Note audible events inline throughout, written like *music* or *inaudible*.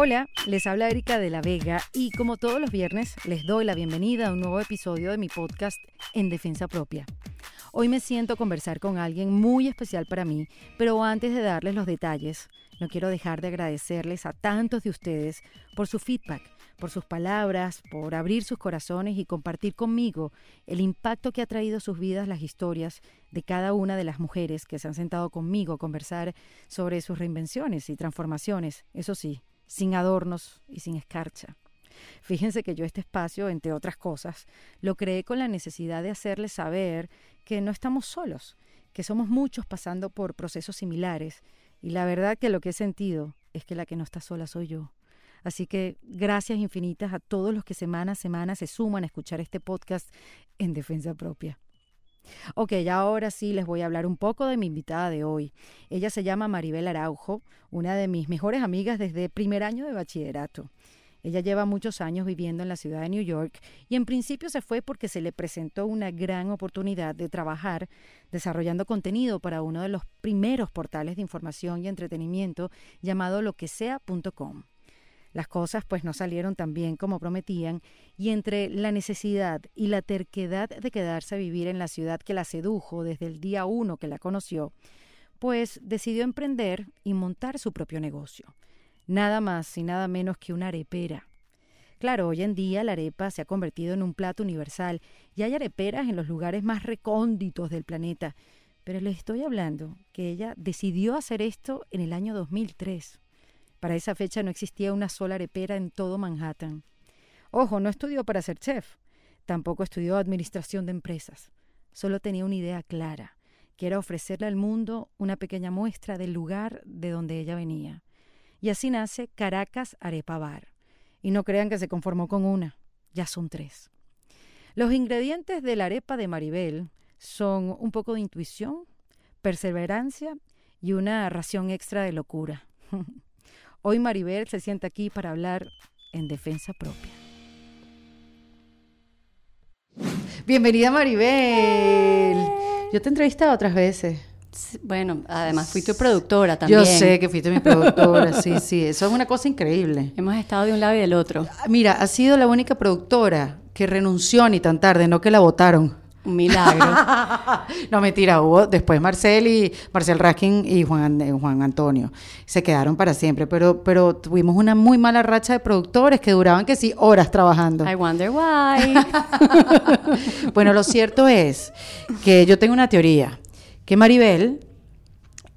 Hola, les habla Erika de la Vega y como todos los viernes les doy la bienvenida a un nuevo episodio de mi podcast En Defensa Propia. Hoy me siento conversar con alguien muy especial para mí, pero antes de darles los detalles, no quiero dejar de agradecerles a tantos de ustedes por su feedback, por sus palabras, por abrir sus corazones y compartir conmigo el impacto que ha traído a sus vidas las historias de cada una de las mujeres que se han sentado conmigo a conversar sobre sus reinvenciones y transformaciones, eso sí, sin adornos y sin escarcha. Fíjense que yo este espacio, entre otras cosas, lo creé con la necesidad de hacerles saber que no estamos solos, que somos muchos pasando por procesos similares, y la verdad que lo que he sentido es que la que no está sola soy yo. Así que gracias infinitas a todos los que semana a semana se suman a escuchar este podcast en defensa propia. Ok, ahora sí les voy a hablar un poco de mi invitada de hoy. Ella se llama Maribel Araujo, una de mis mejores amigas desde primer año de bachillerato. Ella lleva muchos años viviendo en la ciudad de New York y en principio se fue porque se le presentó una gran oportunidad de trabajar desarrollando contenido para uno de los primeros portales de información y entretenimiento llamado loquesea.com. Las cosas pues no salieron tan bien como prometían y entre la necesidad y la terquedad de quedarse a vivir en la ciudad que la sedujo desde el día uno que la conoció, pues decidió emprender y montar su propio negocio. Nada más y nada menos que una arepera. Claro, hoy en día la arepa se ha convertido en un plato universal y hay areperas en los lugares más recónditos del planeta. Pero les estoy hablando que ella decidió hacer esto en el año 2003. Para esa fecha no existía una sola arepera en todo Manhattan. Ojo, no estudió para ser chef, tampoco estudió administración de empresas. Solo tenía una idea clara, que era ofrecerle al mundo una pequeña muestra del lugar de donde ella venía. Y así nace Caracas Arepa Bar. Y no crean que se conformó con una, ya son tres. Los ingredientes de la arepa de Maribel son un poco de intuición, perseverancia y una ración extra de locura. *laughs* Hoy Maribel se sienta aquí para hablar en defensa propia. Bienvenida Maribel. Yo te he entrevistado otras veces. Bueno, además fui tu productora también. Yo sé que fuiste mi productora, sí, *laughs* sí, eso es una cosa increíble. Hemos estado de un lado y del otro. Mira, ha sido la única productora que renunció ni tan tarde, no que la votaron. Un milagro. *laughs* no, mentira, hubo después Marcel y Marcel Raskin y Juan, eh, Juan Antonio. Se quedaron para siempre, pero, pero tuvimos una muy mala racha de productores que duraban que sí horas trabajando. I wonder why. *laughs* bueno, lo cierto es que yo tengo una teoría, que Maribel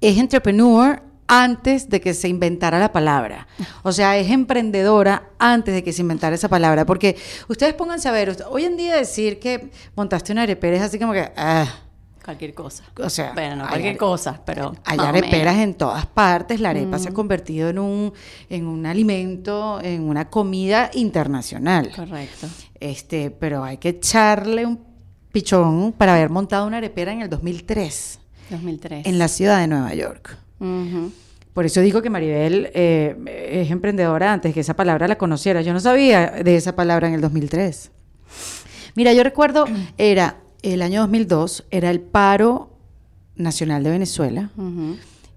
es entrepreneur antes de que se inventara la palabra. O sea, es emprendedora antes de que se inventara esa palabra. Porque ustedes pónganse a ver, hoy en día decir que montaste una arepera es así como que... Ah, cualquier cosa. O sea, bueno, no cualquier cosa, pero hay areperas en todas partes. La arepa se ha mm. convertido en un en un alimento, en una comida internacional. Correcto. Este, pero hay que echarle un pichón para haber montado una arepera en el 2003. 2003. En la ciudad de Nueva York. Por eso digo que Maribel eh, es emprendedora antes que esa palabra la conociera. Yo no sabía de esa palabra en el 2003. Mira, yo recuerdo, era el año 2002, era el paro nacional de Venezuela,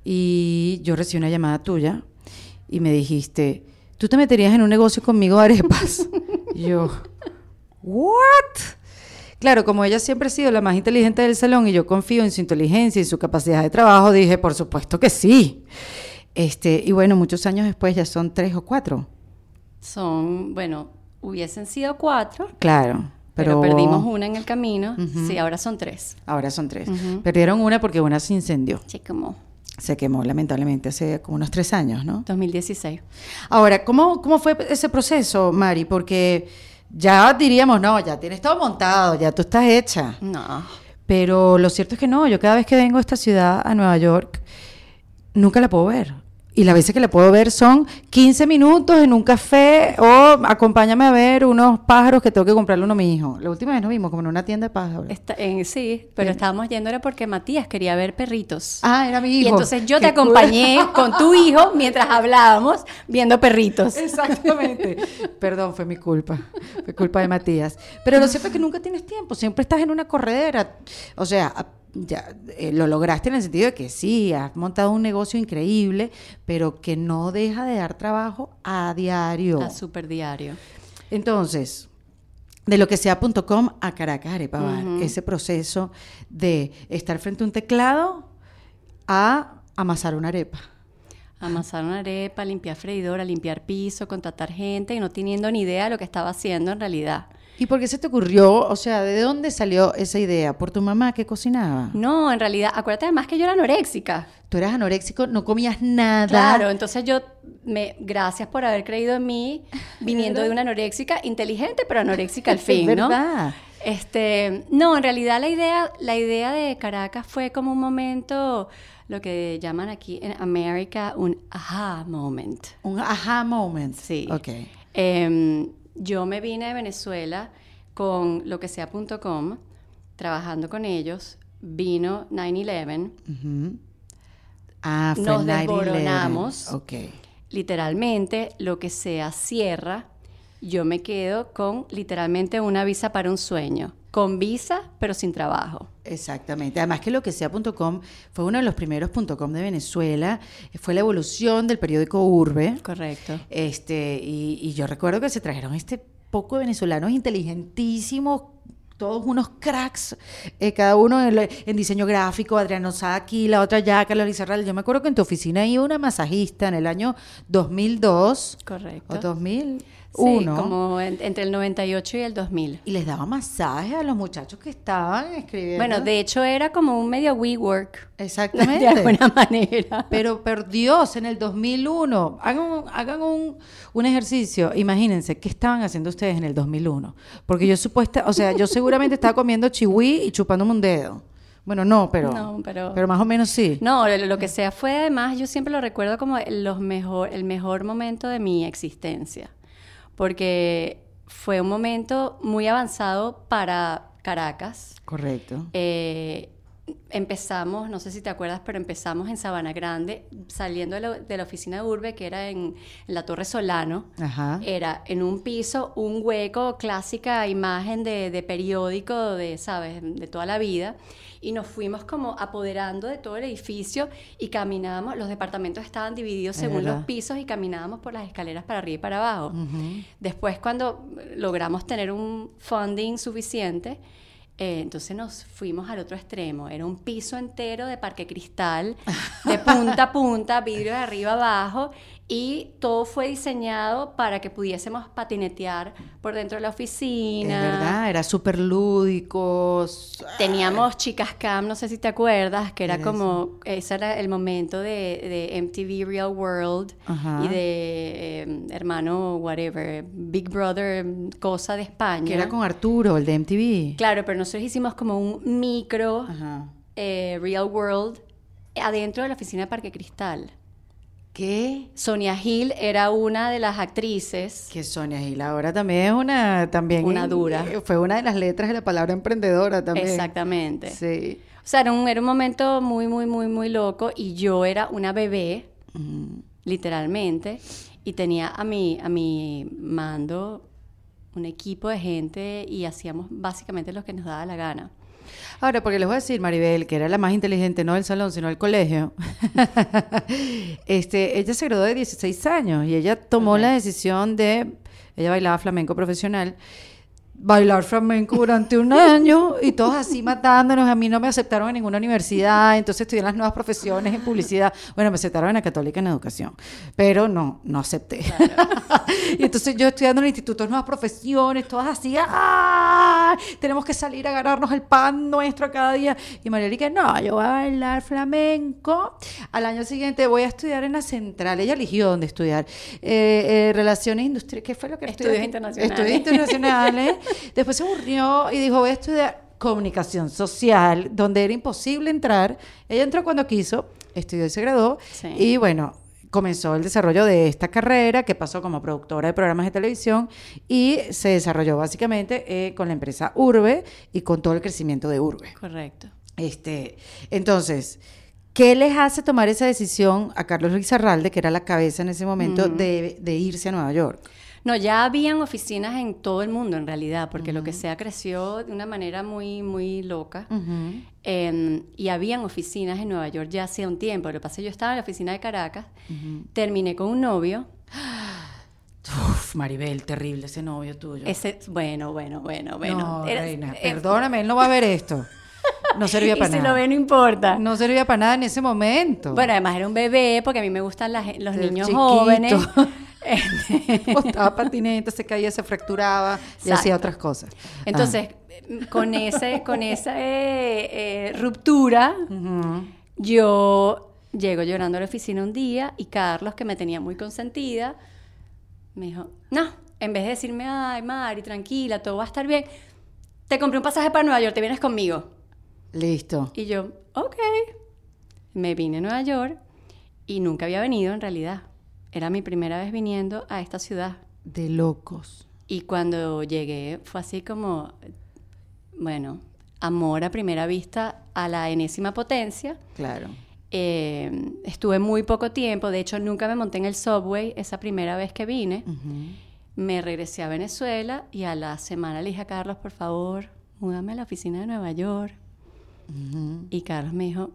y yo recibí una llamada tuya y me dijiste, ¿tú te meterías en un negocio conmigo de arepas? *laughs* y yo, ¿what? Claro, como ella siempre ha sido la más inteligente del salón y yo confío en su inteligencia y su capacidad de trabajo, dije, por supuesto que sí. Este, y bueno, muchos años después ya son tres o cuatro. Son, bueno, hubiesen sido cuatro. Claro. Pero, perdimos una en el camino. Sí, ahora son tres. Ahora son tres. Perdieron una porque una se incendió. Se quemó. Se quemó, lamentablemente, hace como unos tres años, ¿no? 2016. Ahora, ¿cómo, cómo fue ese proceso, Mari? Porque ya diríamos, no, ya tienes todo montado, ya tú estás hecha. No. Pero lo cierto es que no, yo cada vez que vengo a esta ciudad, a Nueva York, nunca la puedo ver. Y las veces que la puedo ver son 15 minutos en un café o acompáñame a ver unos pájaros que tengo que comprarle uno a mi hijo. La última vez nos vimos como en una tienda de pájaros. sí, pero estábamos yendo era porque Matías quería ver perritos. Ah, era mi hijo. Y entonces yo te acompañé *laughs* con tu hijo mientras hablábamos viendo perritos. Exactamente. Perdón, fue mi culpa. Fue culpa de Matías. Pero lo cierto es que nunca tienes tiempo. Siempre estás en una corredera. O sea, ya eh, lo lograste en el sentido de que sí, has montado un negocio increíble, pero que no deja de dar trabajo a diario. A super diario. Entonces, de lo que sea.com a Caracas Arepa Bar, ese proceso de estar frente a un teclado a amasar una arepa. Amasar una arepa, limpiar freidora, limpiar piso, contratar gente y no teniendo ni idea de lo que estaba haciendo en realidad. ¿Y por qué se te ocurrió? O sea, ¿de dónde salió esa idea? ¿Por tu mamá que cocinaba? No, en realidad, acuérdate además que yo era anoréxica. Tú eras anoréxico, no comías nada. Claro, entonces yo, me, gracias por haber creído en mí, viniendo de una anoréxica inteligente, pero anoréxica al *laughs* fin, es ¿no? verdad. Este, no, en realidad la idea, la idea de Caracas fue como un momento, lo que llaman aquí en América un aha moment. Un aha moment. Sí. Ok. Em, yo me vine de Venezuela con lo que sea.com, trabajando con ellos. Vino 9-11, Ujú. Ah, fue Nos el 9/11. desboronamos. Literalmente lo que sea cierra. Yo me quedo con literalmente una visa para un sueño. Con visa, pero sin trabajo. Exactamente. Además que lo que sea.com fue uno de los primeros .com de Venezuela. Fue la evolución del periódico Urbe. Correcto. Este, y, y yo recuerdo que se trajeron este poco de venezolanos inteligentísimos, todos unos cracks, eh, cada uno en, lo- en diseño gráfico, Adriano Saki, la otra ya, Carlos Lizarral. Yo me acuerdo que en tu oficina iba una masajista en el año 2002 Correcto. o 2001. Sí, como en- entre el 98 y el 2000. Y les daba masaje a los muchachos que estaban escribiendo. Bueno, de hecho era como un medio WeWork. Exactamente. *laughs* De alguna manera. Pero, por Dios, en el 2001, hagan, un, hagan un, un ejercicio. Imagínense, ¿qué estaban haciendo ustedes en el 2001? Porque yo supuesta, o sea, yo seguramente estaba comiendo chihui y chupándome un dedo. Bueno, no, pero, No, pero- pero más o menos sí. No, lo, lo que sea fue además, yo siempre lo recuerdo como los mejor, el mejor momento de mi existencia. Porque fue un momento muy avanzado para Caracas. Correcto. Eh, empezamos, no sé si te acuerdas, pero empezamos en Sabana Grande, saliendo de la, de la oficina de Urbe, que era en, en la Torre Solano. Ajá. Era en un piso, un hueco, clásica imagen de, de periódico, de, ¿sabes?, de toda la vida. Y nos fuimos como apoderando de todo el edificio y caminábamos, los departamentos estaban divididos según verdad. los pisos y caminábamos por las escaleras para arriba y para abajo. Después, cuando logramos tener un funding suficiente, eh, entonces nos fuimos al otro extremo. Era un piso entero de parque cristal, de punta a punta, vidrio de arriba abajo, y todo fue diseñado para que pudiésemos patinetear por dentro de la Es oficina. verdad, era súper lúdico. Teníamos Chicas Cam, no sé si te acuerdas, que era Era como, ese era el momento de, de MTV Real World Ajá. y de eh, hermano, whatever, Big Brother, cosa de España. Que era con Arturo, el de MTV. Claro, pero nosotros hicimos como un micro eh, Real World adentro de la oficina de Parque Cristal. ¿Qué? Sonia Hill era una de las actrices. Que Sonia Gil ahora también es una, también Una dura. eh, Fue una de las letras de la palabra emprendedora también. Exactamente. Sí. O sea, era un, era un momento muy, muy, muy, muy loco y yo era una bebé, literalmente, y tenía a mi, a mi mando un equipo de gente y hacíamos básicamente lo que nos daba la gana. Ahora, porque les voy a decir, Maribel, que era la más inteligente, no del salón, sino del colegio. *laughs* este, ella se graduó de 16 años y ella tomó la decisión de, ella bailaba flamenco profesional, bailar flamenco durante un año y todos así matándonos. A mí no me aceptaron en ninguna universidad, entonces estudié en las nuevas profesiones en publicidad. Bueno, me aceptaron en la católica en educación, pero no, no acepté. *laughs* y entonces yo estudiando en el Instituto de Nuevas Profesiones, todas así, ¡ah! Tenemos que salir a ganarnos el pan nuestro cada día. Y María Erika, no, yo voy a bailar flamenco. Al año siguiente voy a estudiar en la central. Ella eligió dónde estudiar. Eh, eh, relaciones industriales, ¿qué fue lo que Estudios internacionales. Estudios internacionales. Después se aburrió y dijo, voy a estudiar comunicación social, donde era imposible entrar. Ella entró cuando quiso, estudió y se graduó. Sí. Y bueno, comenzó el desarrollo de esta carrera que pasó como productora de programas de televisión y se desarrolló básicamente eh, con la empresa Urbe y con todo el crecimiento de Urbe. Correcto. Este, entonces, ¿qué les hace tomar esa decisión a Carlos Luis Arralde, que era la cabeza en ese momento, de, de irse a Nueva York? No, ya habían oficinas en todo el mundo en realidad, porque lo que sea creció de una manera muy, muy loca. Em, y habían oficinas en Nueva York ya hacía un tiempo. Lo que pasa es que yo estaba en la oficina de Caracas, terminé con un novio. Uf, Maribel, terrible ese novio tuyo. Ese, bueno, bueno, bueno, bueno. no, Era- reina, eh, perdóname, él no va a ver esto. No servía *laughs* y para si nada. lo ve, no importa. No servía para nada en ese momento. Bueno, además era un bebé, porque a mí me gustan las- los El niños chiquito. jóvenes. *laughs* *laughs* Botaba patineta, se caía, se fracturaba y hacía otras cosas. Entonces, con, ese, con esa eh, eh, ruptura, Ah. Yo llego llorando a la oficina un día y Carlos, que me tenía muy consentida, me dijo, no, en vez de decirme, ay, Mari, tranquila, todo va a estar bien, te compré un pasaje para Nueva York, te vienes conmigo. Listo. Y yo, ok. Me vine a Nueva York y nunca había venido en realidad. Era mi primera vez viniendo a esta ciudad. De locos. Y cuando llegué fue así como, bueno, amor a primera vista a la enésima potencia. Claro. Eh, estuve muy poco tiempo, de hecho nunca me monté en el subway esa primera vez que vine. Me regresé a Venezuela y a la semana le dije a Carlos, por favor, múdame a la oficina de Nueva York. Y Carlos me dijo,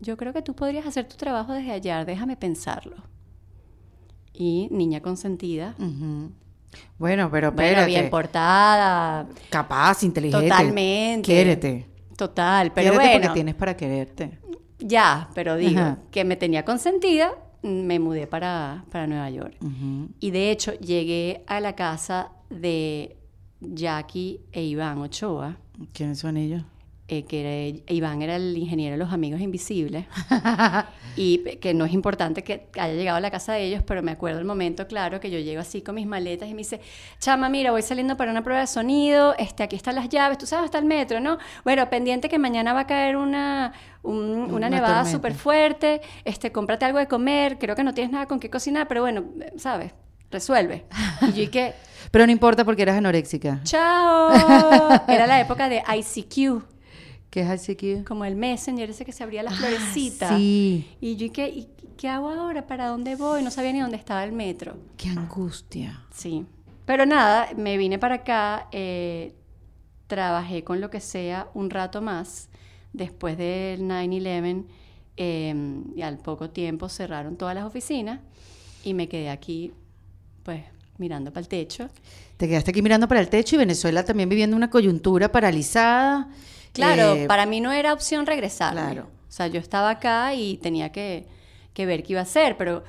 yo creo que tú podrías hacer tu trabajo desde allá, déjame pensarlo. Y niña consentida. Bueno, pero bueno, espérate. bien portada, Capaz, inteligente. Totalmente. Quiérete. total, pero Quiérete bueno, porque tienes para quererte. ya, pero digo, Ajá. que me tenía consentida, me mudé para, para Nueva York. Y de hecho llegué a la casa de Jackie e Iván Ochoa, ¿Quiénes son ellos? Eh, que era- Iván era el ingeniero de los Amigos Invisibles. *laughs* y que no es importante que haya llegado a la casa de ellos, pero me acuerdo el momento, claro, que yo llego así con mis maletas y me dice, chama, mira, voy saliendo para una prueba de sonido, este, aquí están las llaves, tú sabes, está el metro, ¿no? Bueno, pendiente que mañana va a caer una, un- una, Una nevada súper fuerte, este, cómprate algo de comer, creo que no tienes nada con qué cocinar, pero bueno, ¿sabes? Resuelve. Y yo y que, *laughs* Pero no importa porque eras anoréxica. chao. *laughs* Era la época de ICQ, ¿Qué es ICQ? como el Messenger, ese que se abría la florecita. Ah, Sí. Y yo, ¿y qué, y qué hago ahora? ¿Para dónde voy? No sabía ni dónde estaba el metro. Qué angustia. Sí. Pero nada, me vine para acá, eh, trabajé con lo que sea un rato más. Después del 9-11, eh, y al poco tiempo cerraron todas las oficinas y me quedé aquí, pues, mirando para el techo. Te quedaste aquí mirando para el techo y Venezuela también viviendo una coyuntura paralizada. Claro, Eh, para mí no era opción regresar. Claro. O sea, yo estaba acá y tenía que, que ver qué iba a hacer, pero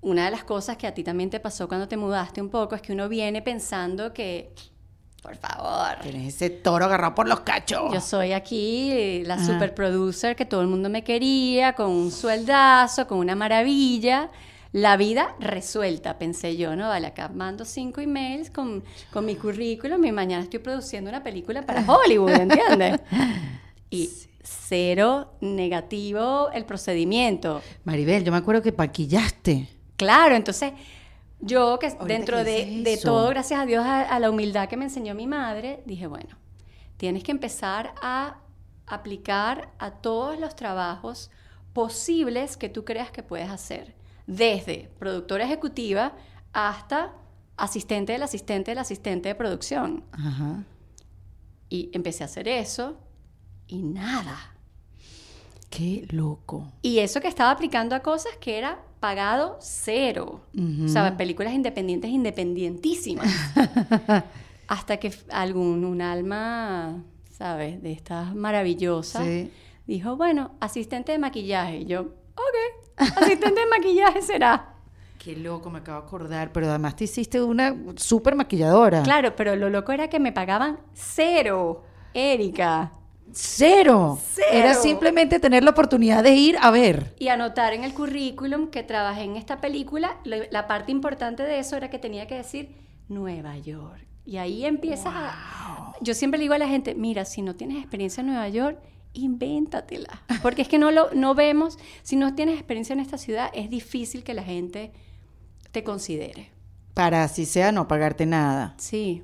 una de las cosas que a ti también te pasó cuando te mudaste un poco es que uno viene pensando que, por favor, Tienes ese toro agarrado por los cachos. yo soy aquí la Ajá. super producer que todo el mundo me quería, con un sueldazo, con una maravilla. La vida resuelta, pensé yo, ¿no? Vale, acá mando cinco emails con, con mi *laughs* currículum y mañana estoy produciendo una película para *laughs* Hollywood, ¿entiendes? Y cero negativo el procedimiento. Maribel, yo me acuerdo que paquillaste. Claro, entonces yo que Ahorita dentro que de, de todo, gracias a Dios, a, a la humildad que me enseñó mi madre, dije, bueno, tienes que empezar a aplicar a todos los trabajos posibles que tú creas que puedes hacer, desde productora ejecutiva hasta asistente del asistente del asistente de producción. Ajá. Y empecé a hacer eso y nada. Qué loco. Y eso que estaba aplicando a cosas que era pagado cero. O sea, películas independientes, independientísimas. *laughs* Hasta que algún, un alma, ¿sabes? De estas maravillosas, Sí. dijo, bueno, asistente de maquillaje. Y yo, ok, asistente de maquillaje será. Qué loco, me acabo de acordar. Pero además te hiciste una súper maquilladora. Claro, pero lo loco era que me pagaban cero, Erika. Cero. Cero. Era simplemente tener la oportunidad de ir a ver. Y anotar en el currículum que trabajé en esta película, la parte importante de eso era que tenía que decir Nueva York. Y ahí empiezas a... Yo siempre le digo a la gente, mira, si no tienes experiencia en Nueva York, invéntatela. Porque es que no lo no vemos, si no tienes experiencia en esta ciudad, es difícil que la gente te considere. Para así sea no pagarte nada. Sí.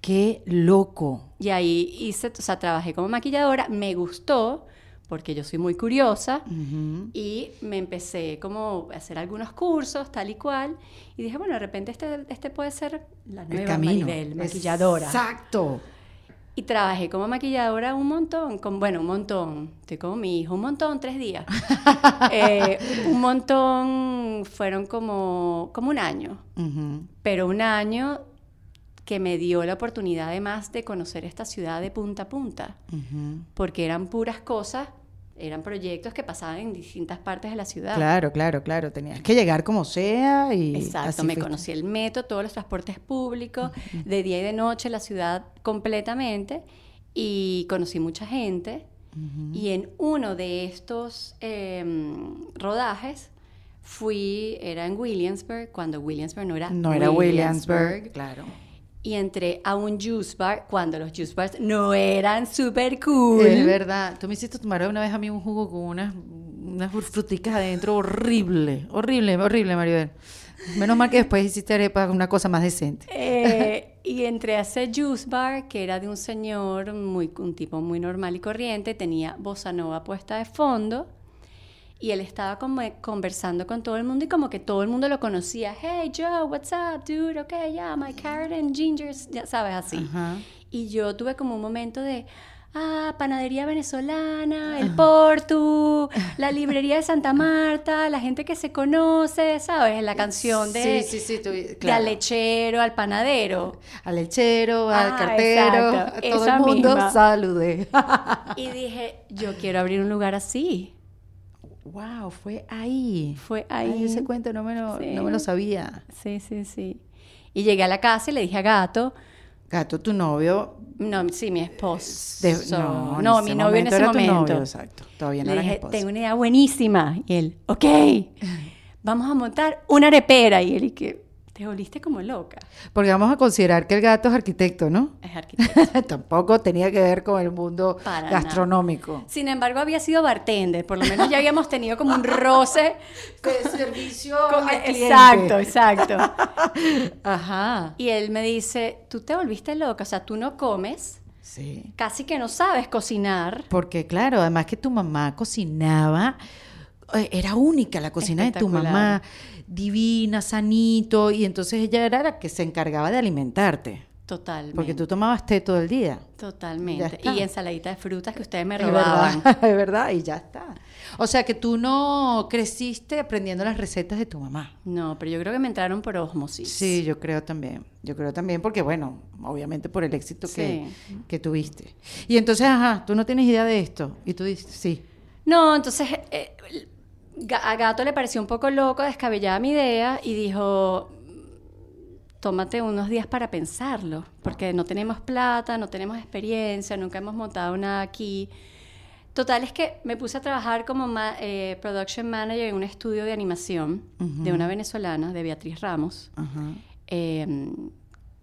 Qué loco. Y ahí hice, o sea, trabajé como maquilladora, me gustó, porque yo soy muy curiosa y me empecé como a hacer algunos cursos, tal y cual, y dije, bueno, de repente este, este puede ser la El nueva camino. Maribel, maquilladora. Exacto. Y trabajé como maquilladora un montón, con, bueno, un montón, estoy como mi hijo, un montón, tres días. *laughs* Eh, un montón fueron como, como un año, pero un año que me dio la oportunidad además de conocer esta ciudad de punta a punta, porque eran puras cosas, eran proyectos que pasaban en distintas partes de la ciudad. Claro, claro, claro. Tenías que llegar como sea y. Exacto, así me conocí el metro, todos los transportes públicos, de día y de noche la ciudad completamente y conocí mucha gente. Y en uno de estos em, rodajes fui, era en Williamsburg, cuando Williamsburg no era No era Williamsburg. Claro. Y entré a un juice bar cuando los juice bars no eran súper cool. Es verdad. Tú me hiciste tomar una vez a mí un jugo con unas, unas fruticas adentro horrible. Horrible, horrible, Maribel. Menos mal que después hiciste arepa, una cosa más decente. Eh, y entré a ese juice bar que era de un señor, muy, un tipo muy normal y corriente, tenía bossa nova puesta de fondo y él estaba como conversando con todo el mundo y como que todo el mundo lo conocía. Hey Joe, what's up, dude? Okay, yeah, my carrot and ginger, ya sabes así. Ajá. Y yo tuve como un momento de, ah, panadería venezolana, el Portu, la librería de Santa Marta, la gente que se conoce, ¿sabes? La canción de, Sí, sí, sí. tú- de claro. al lechero, al panadero. Al lechero, al Ah, cartero, exacto, a todo el mundo misma. saludé. Y dije, yo quiero abrir un lugar así. Wow, fue ahí. Fue Ay, ahí. ese cuento no me lo, Sí. no me lo sabía. Sí, sí, sí. Y llegué a la casa y le dije a Gato, Gato, tu novio. no, sí, mi esposo. de- no, mi novio en ese era tu momento. novio, exacto. Todavía no Le eras dije, esposa. tengo una idea buenísima. Y él, ok, vamos a montar una arepera. Y él, y que, te volviste como loca. Porque vamos a considerar que el gato es arquitecto, ¿no? Es *laughs* arquitecto. Tampoco tenía que ver con el mundo Para nada. gastronómico. Sin embargo, había sido bartender. Por lo menos ya habíamos tenido como un roce. *laughs* De servicio con- al cliente. exacto, exacto. *laughs* Ajá. Y él me dice, tú te volviste loca. O sea, tú no comes, Sí. casi que no sabes cocinar. Porque claro, además que tu mamá cocinaba, era única la cocina de tu mamá, divina, sanito, y entonces ella era la que se encargaba de alimentarte. Totalmente. Porque tú tomabas té todo el día. Totalmente. Y ensaladita de frutas que ustedes me Es robaban. verdad, *laughs* es verdad, y ya está. O sea que tú no creciste aprendiendo las recetas de tu mamá. No, pero yo creo que me entraron por osmosis. Sí, yo creo también. Yo creo también porque, bueno, obviamente por el éxito que, que tuviste. Y entonces, ajá, tú no tienes idea de esto. Y tú dices, sí. No, entonces eh, a Gato le pareció un poco loco, descabellada mi idea y dijo, tómate unos días para pensarlo, porque no tenemos plata, no tenemos experiencia, nunca hemos montado nada aquí. Total es que me puse a trabajar como ma- eh, production manager en un estudio de animación de una venezolana, de Beatriz Ramos, eh,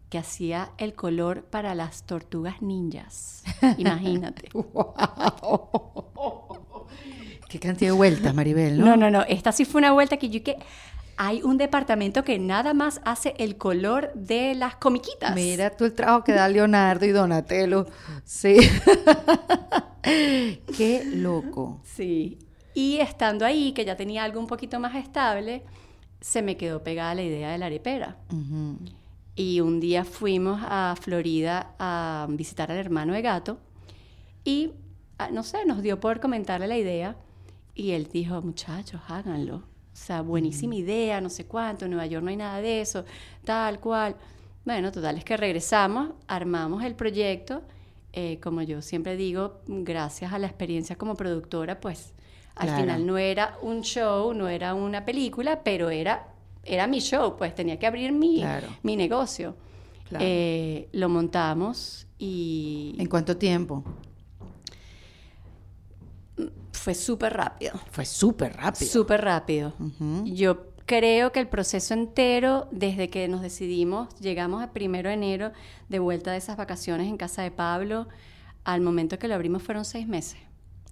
que hacía el color para las tortugas ninjas. *laughs* Imagínate. Qué cantidad de vueltas, Maribel, ¿no? No, no, no. Esta sí fue una vuelta que yo que hay un departamento que nada más hace el color de las comiquitas. Mira tú el trabajo que da Leonardo y Donatello. Sí. *laughs* Qué loco. Sí. Y estando ahí, que ya tenía algo un poquito más estable, se me quedó pegada la idea de la arepera. Y un día fuimos a Florida a visitar al hermano de gato y, ah, no sé, nos dio por comentarle la idea y él dijo, muchachos, háganlo. O sea, buenísima idea, no sé cuánto, en Nueva York no hay nada de eso, tal cual. Bueno, total, es que regresamos, armamos el proyecto. eh, como yo siempre digo, gracias a la experiencia como productora, pues al Claro. final no era un show, no era una película, pero era, era mi show, pues tenía que abrir mi, Claro. mi negocio. Claro. Eh, lo montamos y ¿En cuánto tiempo? Fue súper rápido, Fue súper rápido. súper rápido. Yo creo que el proceso entero, desde que nos decidimos, llegamos el primero de enero de vuelta de esas vacaciones en casa de Pablo, al momento que lo abrimos fueron seis meses.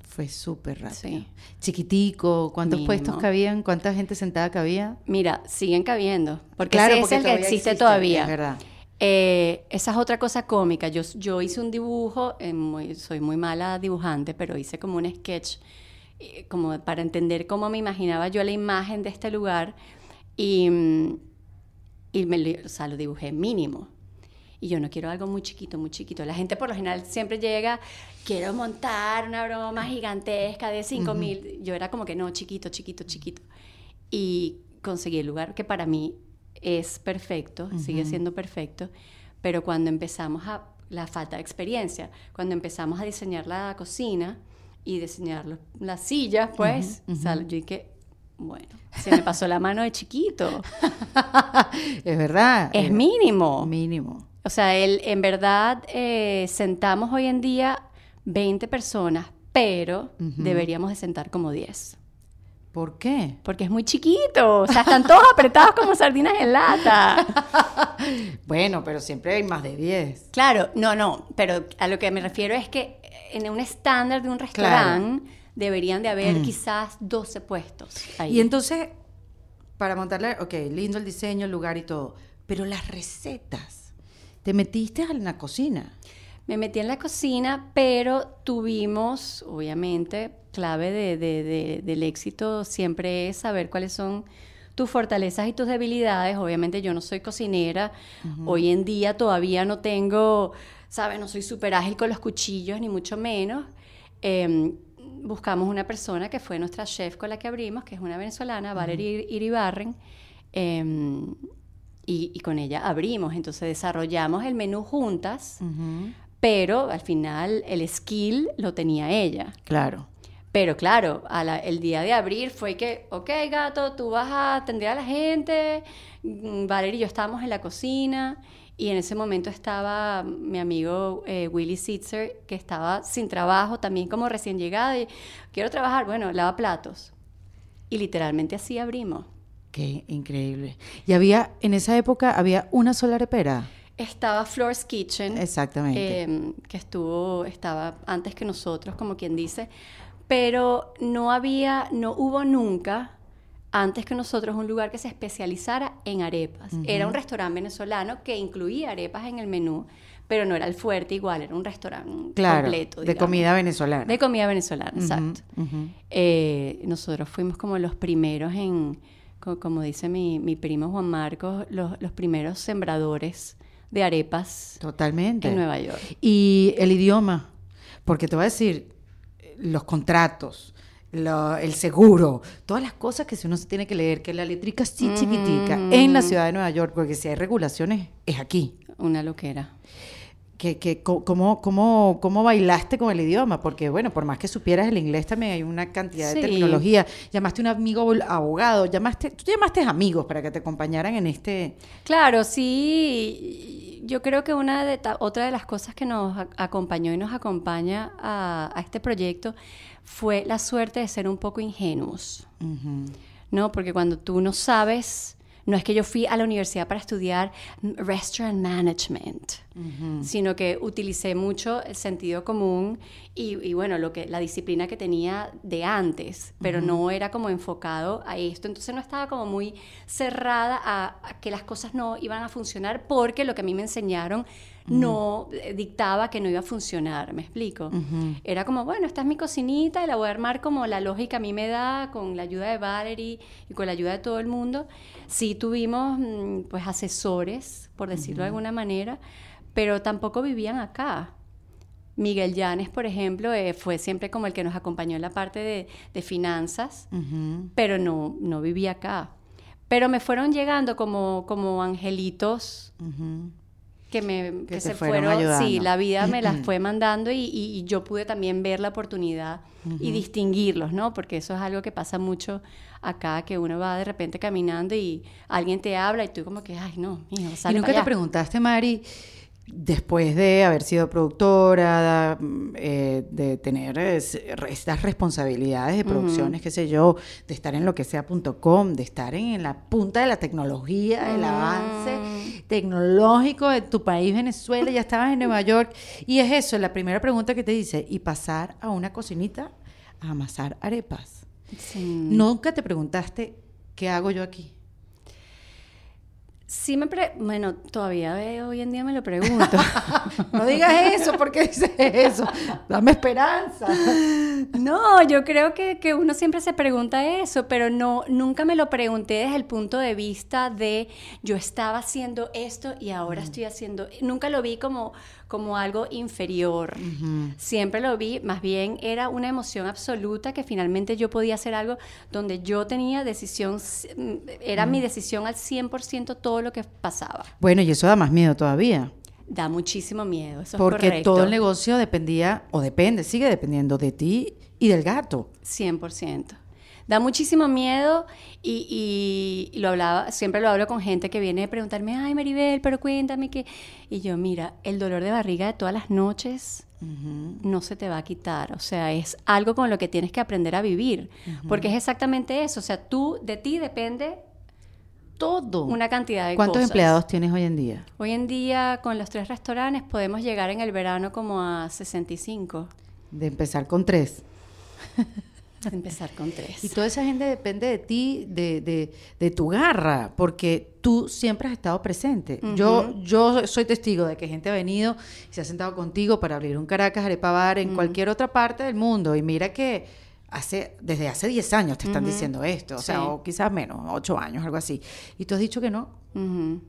Fue súper rápido. Sí. Chiquitico, ¿cuántos Mínimo. puestos cabían? ¿Cuánta gente sentada cabía? Mira, siguen cabiendo, porque Claro, ese porque es el que existe, todavía. es verdad. Eh, esa es otra cosa cómica. Yo, yo hice un dibujo, eh, muy- soy muy mala dibujante, pero hice como un sketch, eh, como para entender cómo me imaginaba yo la imagen de este lugar. Y, mm, y me, o sea, lo dibujé mínimo. Y yo no quiero algo muy chiquito, muy chiquito. La gente por lo general siempre llega, quiero montar una broma gigantesca de 5 mil. Yo era como que no, chiquito, chiquito, chiquito. Y conseguí el lugar que para mí es perfecto, sigue siendo perfecto. Pero cuando empezamos a, la falta de experiencia, cuando empezamos a diseñar la cocina y diseñar los- las sillas, pues, o sea, yo dije, bueno, se me pasó la mano de chiquito. *laughs* es verdad. Es mínimo. Mínimo. O sea, él, en verdad eh, sentamos hoy en día 20 personas, pero deberíamos de sentar como 10. ¿Por qué? Porque es muy chiquito. O sea, están todos *laughs* apretados como sardinas en lata. *laughs* Bueno, pero siempre hay más de 10. Claro, no, no. Pero a lo que me refiero es que en un estándar de un restaurante deberían de haber quizás 12 puestos. Ahí. Y entonces, para montarle, ok, lindo el diseño, el lugar y todo, pero las recetas, te metiste en la cocina. Me metí en la cocina, pero tuvimos, obviamente, clave de- de- de- del éxito siempre es saber cuáles son tus fortalezas y tus debilidades. Obviamente yo no soy cocinera, hoy en día todavía no tengo, ¿sabes? No soy súper ágil con los cuchillos, ni mucho menos. Em, buscamos una persona que fue nuestra chef con la que abrimos, que es una venezolana, Valerie Iribarren. em, y, y con ella abrimos, entonces desarrollamos el menú juntas, pero al final el skill lo tenía ella. Claro. Pero claro, a la- el día de abrir fue que, ok, gato, tú vas a atender a la gente. Mm, Valeria y yo estábamos en la cocina y en ese momento estaba mi amigo eh, Willy Sitzer, que estaba sin trabajo, también como recién llegada. Y quiero trabajar, bueno, lava platos. Y literalmente así abrimos. Qué increíble. Y había, en esa época, había una sola arepera. Estaba Floor's Kitchen. Exactamente. eh, que estuvo, estaba antes que nosotros, como quien dice, pero no había, no hubo nunca antes que nosotros un lugar que se especializara en arepas. Era un restaurante venezolano que incluía arepas en el menú, pero no era el fuerte igual, era un restaurante claro, completo. de comida venezolana. De comida venezolana, exacto. Eh, nosotros fuimos como los primeros en, co- como dice mi, mi primo Juan Marcos, los, los primeros sembradores de arepas Totalmente. en Nueva York. Y el idioma, porque te voy a decir, los contratos, lo- el seguro, todas las cosas que si uno se tiene que leer, que la letrica así chiquitica en la ciudad de Nueva York, porque si hay regulaciones, es aquí. Una loquera. Que, que, ¿cómo, cómo, ¿Cómo bailaste con el idioma? Porque, bueno, por más que supieras el inglés, también hay una cantidad Sí. de terminología. Llamaste a un amigo abogado, llamaste, tú llamaste amigos para que te acompañaran en este... Claro, sí. Yo creo que una de ta- otra de las cosas que nos acompañó y nos acompaña a, a este proyecto fue la suerte de ser un poco ingenuos. ¿no? Porque cuando tú no sabes, no es que yo fui a la universidad para estudiar restaurant management, sino que utilicé mucho el sentido común y, y, bueno, lo que, la disciplina que tenía de antes, pero no era como enfocado a esto, entonces no estaba como muy cerrada a, a que las cosas no iban a funcionar porque lo que a mí me enseñaron no eh, dictaba que no iba a funcionar, ¿me explico? Era como, bueno, esta es mi cocinita y la voy a armar como la lógica a mí me da, con la ayuda de Valerie y con la ayuda de todo el mundo. Sí tuvimos, mm, pues, asesores, por decirlo de alguna manera, pero tampoco vivían acá. Miguel Llanes, por ejemplo, eh, fue siempre como el que nos acompañó en la parte de, de finanzas, pero no, no vivía acá. Pero me fueron llegando como, como angelitos que me Que se fueron fueron, ayudando. sí, la vida me las *clears throat* fue mandando y, y- y yo pude también ver la oportunidad y distinguirlos, ¿no? Porque eso es algo que pasa mucho acá, que uno va de repente caminando y alguien te habla y tú como que, ay, no, mijo, ¿Y sale nunca para te allá". preguntaste, Mari, después de haber sido productora, mm, eh, de tener es- estas responsabilidades de producciones, qué sé yo, de estar en lo que sea.com, de estar en, la punta de la tecnología, el avance tecnológico de tu país, Venezuela, ya estabas en Nueva York, y es eso, la primera pregunta que te dice, y pasar a una cocinita a amasar arepas. Nunca te preguntaste, ¿qué hago yo aquí? Sí me pre bueno, todavía eh, hoy en día me lo pregunto. *laughs* no digas eso, porque dices eso? Dame esperanza. no, yo creo que, que, uno siempre se pregunta eso, pero no, nunca me lo pregunté desde el punto de vista de yo estaba haciendo esto y ahora estoy haciendo. Nunca lo vi como, como algo inferior. Siempre lo vi, más bien era una emoción absoluta que finalmente yo podía hacer algo donde yo tenía decisión, era mi decisión al 100% todo lo que pasaba. Bueno, y eso da más miedo todavía. Da muchísimo miedo, eso Porque es correcto. todo el negocio dependía, o depende, sigue dependiendo de ti y del gato. 100% da muchísimo miedo y, lo hablaba, siempre lo hablo con gente que viene a preguntarme, ay Maribel, pero cuéntame que... Y yo, mira, el dolor de barriga de todas las noches no se te va a quitar, o sea, es algo con lo que tienes que aprender a vivir, porque es exactamente eso, o sea, tú, de ti depende todo. Una cantidad de ¿Cuántos empleados tienes hoy en día? Hoy en día, con los tres restaurantes, podemos llegar en el verano como a 65. De empezar con tres. Empezar con tres. Y toda esa gente depende de ti, de, de, tu garra, porque tú siempre has estado presente. yo, yo soy testigo de que gente ha venido y se ha sentado contigo para abrir un Caracas Arepa Bar en cualquier otra parte del mundo. Y mira que hace, desde hace 10 años te están diciendo esto, o sea, o quizás menos, 8 años, algo así. Y tú has dicho que no,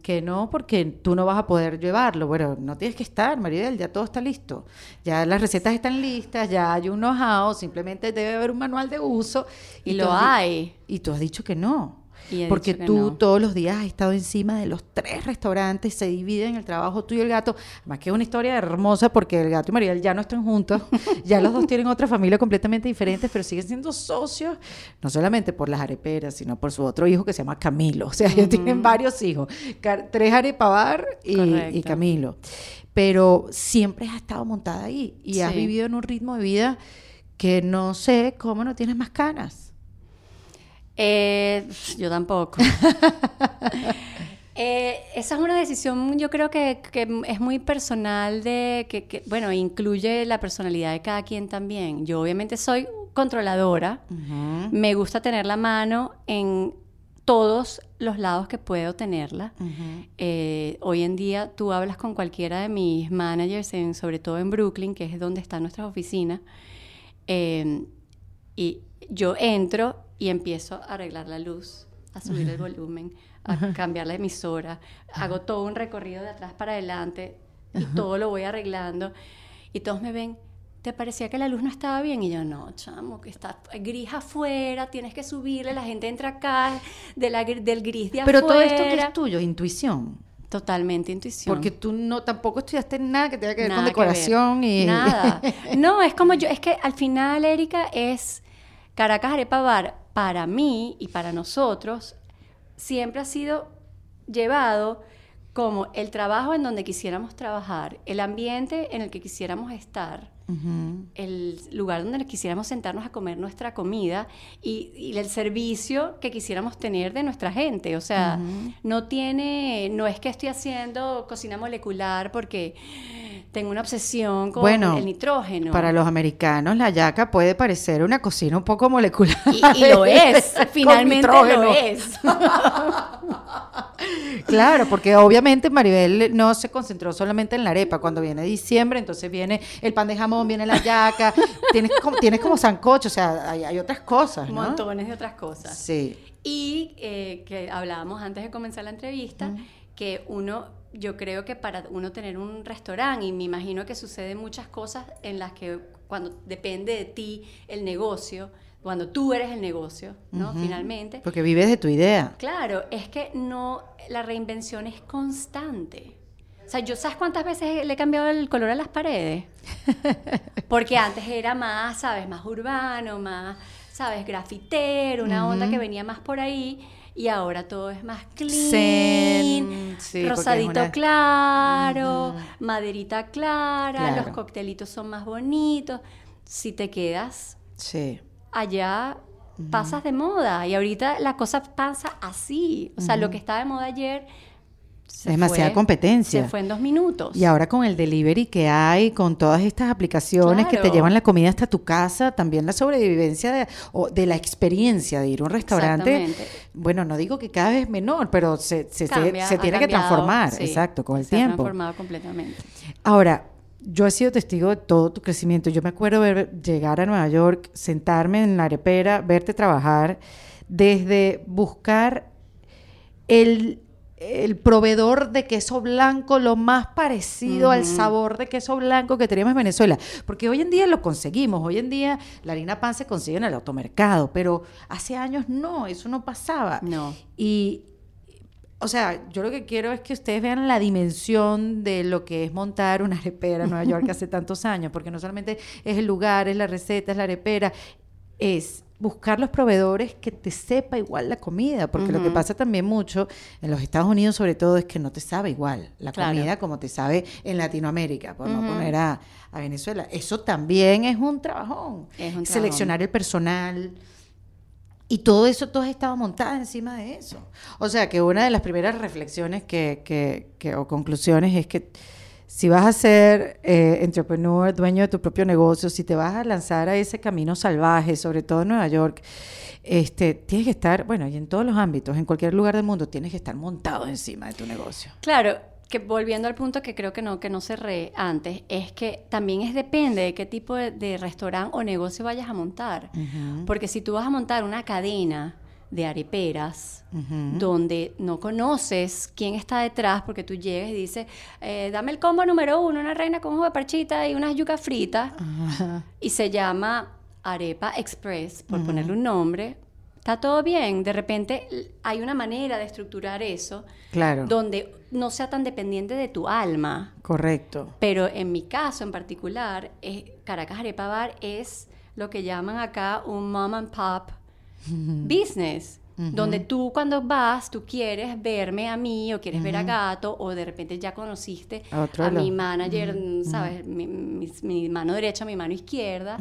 que no, porque tú no vas a poder llevarlo. Bueno, no tienes que estar, Maribel, ya todo está listo. Ya las recetas están listas, ya hay un know-how, simplemente debe haber un manual de uso. Y, lo hay. Y tú has dicho que no. Porque tú todos los días has estado encima de los tres restaurantes, se dividen el trabajo tú y el gato. Además que es una historia hermosa porque el gato y María ya no están juntos, *laughs* ya los dos tienen otra familia completamente diferente, pero siguen siendo socios, no solamente por las areperas, sino por su otro hijo que se llama Camilo. O sea, *laughs* ellos tienen varios hijos, tres arepabar y, y Camilo. Pero siempre has estado montada ahí y has vivido en un ritmo de vida que no sé cómo no tienes más canas. Eh, yo tampoco. *laughs* Eh, esa es una decisión, yo creo que, es muy personal, de que, bueno, incluye la personalidad de cada quien también. Yo obviamente soy controladora, me gusta tener la mano en todos los lados que puedo tenerla. Eh, hoy en día tú hablas con cualquiera de mis managers, en, sobre todo en Brooklyn, que es donde están nuestras oficinas, y yo entro y empiezo a arreglar la luz, a subir el volumen, a cambiar la emisora, hago todo un recorrido de atrás para adelante y todo lo voy arreglando. Y todos me ven, ¿te parecía que la luz no estaba bien? Y yo, no, chamo, que está gris afuera, tienes que subirle, la gente entra acá de la, del gris de Pero todo esto que es tuyo, intuición. Totalmente intuición. Porque tú no tampoco estudiaste nada que tenga que ver con decoración y nada. *laughs* No, es como yo, es que al final Erika es Caracas Arepa Bar para mí y para nosotros siempre ha sido llevado como el trabajo en donde quisiéramos trabajar, el ambiente en el que quisiéramos estar, el lugar donde quisiéramos sentarnos a comer nuestra comida y, el servicio que quisiéramos tener de nuestra gente. O sea, no tiene, no es que estoy haciendo cocina molecular porque tengo una obsesión con el nitrógeno. Para los americanos, la yaca puede parecer una cocina un poco molecular. Y, lo es, *laughs* finalmente lo es. *laughs* claro, porque obviamente Maribel no se concentró solamente en la arepa. Cuando viene diciembre, entonces viene el pan de jamón, viene la yaca, *laughs* tienes como, tienes como sancocho, o sea, hay, otras cosas. ¿no? Montones de otras cosas. Sí. Y eh, que hablábamos antes de comenzar la entrevista, que uno yo creo que para uno tener un restaurante, y me imagino que suceden muchas cosas en las que cuando depende de ti el negocio, cuando tú eres el negocio, ¿no? Finalmente. Porque vives de tu idea. Claro, es que no, la reinvención es constante. O sea, yo sabes cuántas veces le he cambiado el color a las paredes. *laughs* Porque antes era más, ¿sabes? Más urbano, más, ¿sabes? Grafitero, una onda que venía más por ahí y ahora todo es más clean, rosadito claro, maderita clara, los coctelitos son más bonitos. Si te quedas allá, pasas de moda y ahorita la cosa pasa así. O sea, lo que estaba de moda ayer Se demasiada fue- competencia. Se fue en dos minutos. Y ahora con el delivery que hay, con todas estas aplicaciones que te llevan la comida hasta tu casa, también la sobrevivencia de, o de la experiencia de ir a un restaurante. Bueno, no digo que cada vez es menor, pero se, se, se- Cambia, se ha tiene que transformar, sí, exacto, con el se ha tiempo. transformado completamente. Ahora, yo he sido testigo de todo tu crecimiento. Yo me acuerdo ver, llegar a Nueva York, sentarme en la arepera, verte trabajar, desde buscar el, el proveedor de queso blanco lo más parecido al sabor de queso blanco que teníamos en Venezuela. Porque hoy en día lo conseguimos. Hoy en día la harina pan se consigue en el automercado, pero hace años no, eso no pasaba. No. Y, o sea, yo lo que quiero es que ustedes vean la dimensión de lo que es montar una arepera en Nueva York *laughs* hace tantos años, porque no solamente es el lugar, es la receta, es la arepera, es buscar los proveedores que te sepa igual la comida, porque lo que pasa también mucho en los Estados Unidos sobre todo es que no te sabe igual la Claro. comida como te sabe en Latinoamérica, por no poner a, a Venezuela. Eso también es un trabajón. Es un Seleccionar el personal, y todo eso, todo estaba montado encima de eso. O sea, que una de las primeras reflexiones que, que- que- o conclusiones es que si vas a ser eh, entrepreneur, dueño de tu propio negocio, si te vas a lanzar a ese camino salvaje, sobre todo en Nueva York, este, tienes que estar, bueno, y en todos los ámbitos, en cualquier lugar del mundo, tienes que estar montado encima de tu negocio. Claro, que volviendo al punto que creo que no, que no cerré antes, es que también es depende de qué tipo de, de restaurante o negocio vayas a montar. Porque si tú vas a montar una cadena de areperas, donde no conoces quién está detrás, porque tú llegas y dices, eh, dame el combo número uno, una reina con jugo de parchita y unas yucas fritas, y se llama Arepa Express, por ponerle un nombre, está todo bien. De repente hay una manera de estructurar eso Claro, donde no sea tan dependiente de tu alma. correcto. Pero en mi caso en particular, es- Caracas Arepa Bar es lo que llaman acá un mom and pop business. Donde tú cuando vas, tú quieres verme a mí o quieres ver a Gato o de repente ya conociste A otro a mi manager, ¿sabes? Mi, mi- mi mano derecha, mi mano izquierda.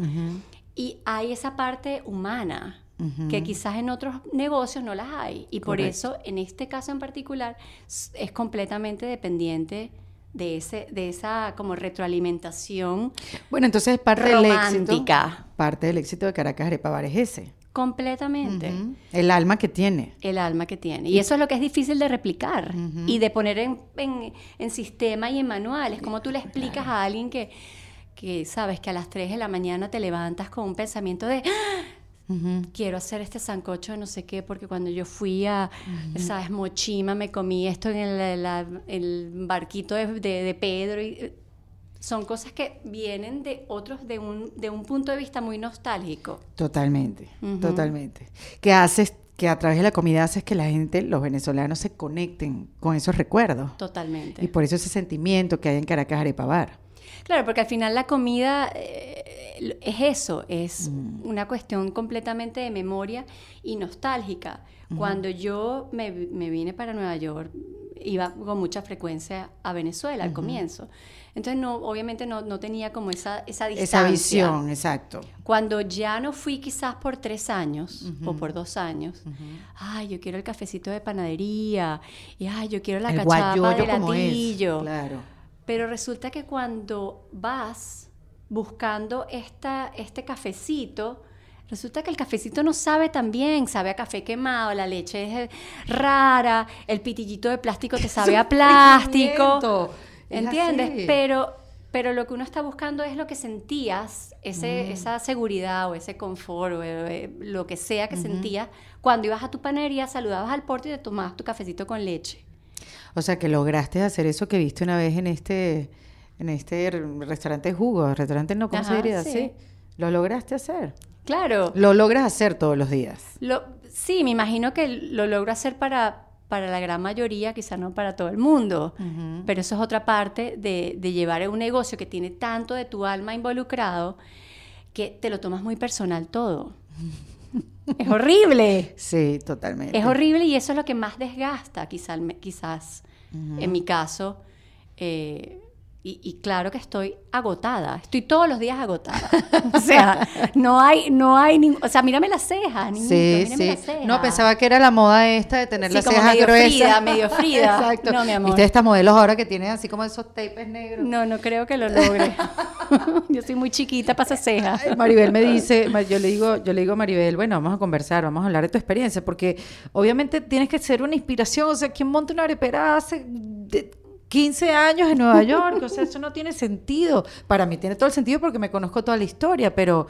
Y hay esa parte humana que quizás en otros negocios no las hay. Y por Correcto. eso, en este caso en particular, es completamente dependiente de, ese, de esa como retroalimentación Bueno, entonces parte del éxito. romántica. Parte del éxito de Caracas Arepa Bar es ese. Completamente. El alma que tiene. El alma que tiene. Y eso es lo que es difícil de replicar y de poner en, en- en sistema y en manuales. Como tú le explicas a alguien que, que sabes que a las 3 de la mañana te levantas con un pensamiento de "Ah, quiero hacer este sancocho de no sé qué, porque cuando yo fui a, sabes, Mochima me comí esto en el, la- el barquito de, de- de Pedro. Y, son cosas que vienen de otros, de un, de un punto de vista muy nostálgico. Totalmente, totalmente. Que haces, que a través de la comida haces que la gente, los venezolanos, se conecten con esos recuerdos. Totalmente. Y por eso ese sentimiento que hay en Caracas Arepa Bar. Claro, porque al final la comida eh, es eso, es una cuestión completamente de memoria y nostálgica. Cuando yo me vine para Nueva York, iba con mucha frecuencia a Venezuela al comienzo. Entonces, no, obviamente no, no tenía como esa, esa distancia. Esa visión, exacto. Cuando ya no fui quizás por tres años o por dos años, ay, yo quiero el cafecito de panadería, y ay, yo quiero la el cachapa de latillo. Claro. Pero resulta que cuando vas buscando esta, este cafecito, resulta que el cafecito no sabe tan bien, sabe a café quemado, la leche es eh, rara, el pitillito de plástico te *laughs* sabe a plástico. ¿Entiendes? así. Pero, pero lo que uno está buscando es lo que sentías, Mm. ese, esa seguridad o ese confort o eh, lo que sea que sentías cuando ibas a tu panadería, saludabas al porte y te tomabas tu cafecito con leche. O sea, que lograste hacer eso que viste una vez en este, en este restaurante de jugo. Restaurante no, ¿cómo se Ajá, diría? sí. Sí. Lo lograste hacer. Claro. Lo logras hacer todos los días. Lo, sí, me imagino que lo logro hacer para, para la gran mayoría, quizá no para todo el mundo, pero eso es otra parte de, de llevar un negocio que tiene tanto de tu alma involucrado que te lo tomas muy personal todo. *laughs* es horrible. Sí, totalmente. Es horrible y eso es lo que más desgasta, quizá, quizás en mi caso, eh, y, y claro que estoy agotada, estoy todos los días agotada. *laughs* o sea, no hay, no hay, ning- o sea, mírame las cejas, niñito, Sí, mírame sí. las cejas. No, pensaba que era la moda esta de tener Sí, las como cejas medio gruesas. Frida, medio Frida. *laughs* Exacto. No, mi amor. ¿Viste estas modelos ahora que tienen así como esos tapes negros? No, no creo que lo logre. *laughs* Yo soy muy chiquita para cejas. Maribel me dice, yo le digo, yo le digo a Maribel, bueno, vamos a conversar, vamos a hablar de tu experiencia, porque obviamente tienes que ser una inspiración, o sea, ¿quién monta una arepera hace de 15 años en Nueva York? O sea, eso no tiene sentido. Para mí tiene todo el sentido porque me conozco toda la historia, pero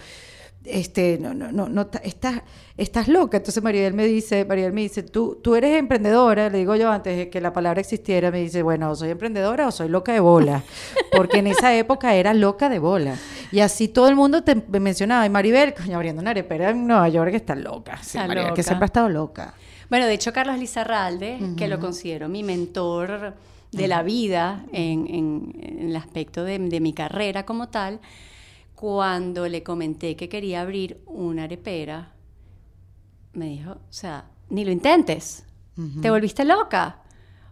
este, no, no, no, no, estás, estás loca. Entonces Maribel me dice, Maribel me dice, tú, tú eres emprendedora, le digo yo antes de que la palabra existiera, me dice, bueno, o soy emprendedora o soy loca de bola, porque en esa época era loca de bola. Y así todo el mundo te me mencionaba, y Maribel, coño, abriendo una arepera en Nueva York está loca. Sí, Está Maribel, que siempre ha estado loca. Bueno, de hecho, Carlos Lizarralde, que lo considero mi mentor de la vida en, en- en el aspecto de, de mi carrera como tal, cuando le comenté que quería abrir una arepera, me dijo, o sea, ni lo intentes, te volviste loca.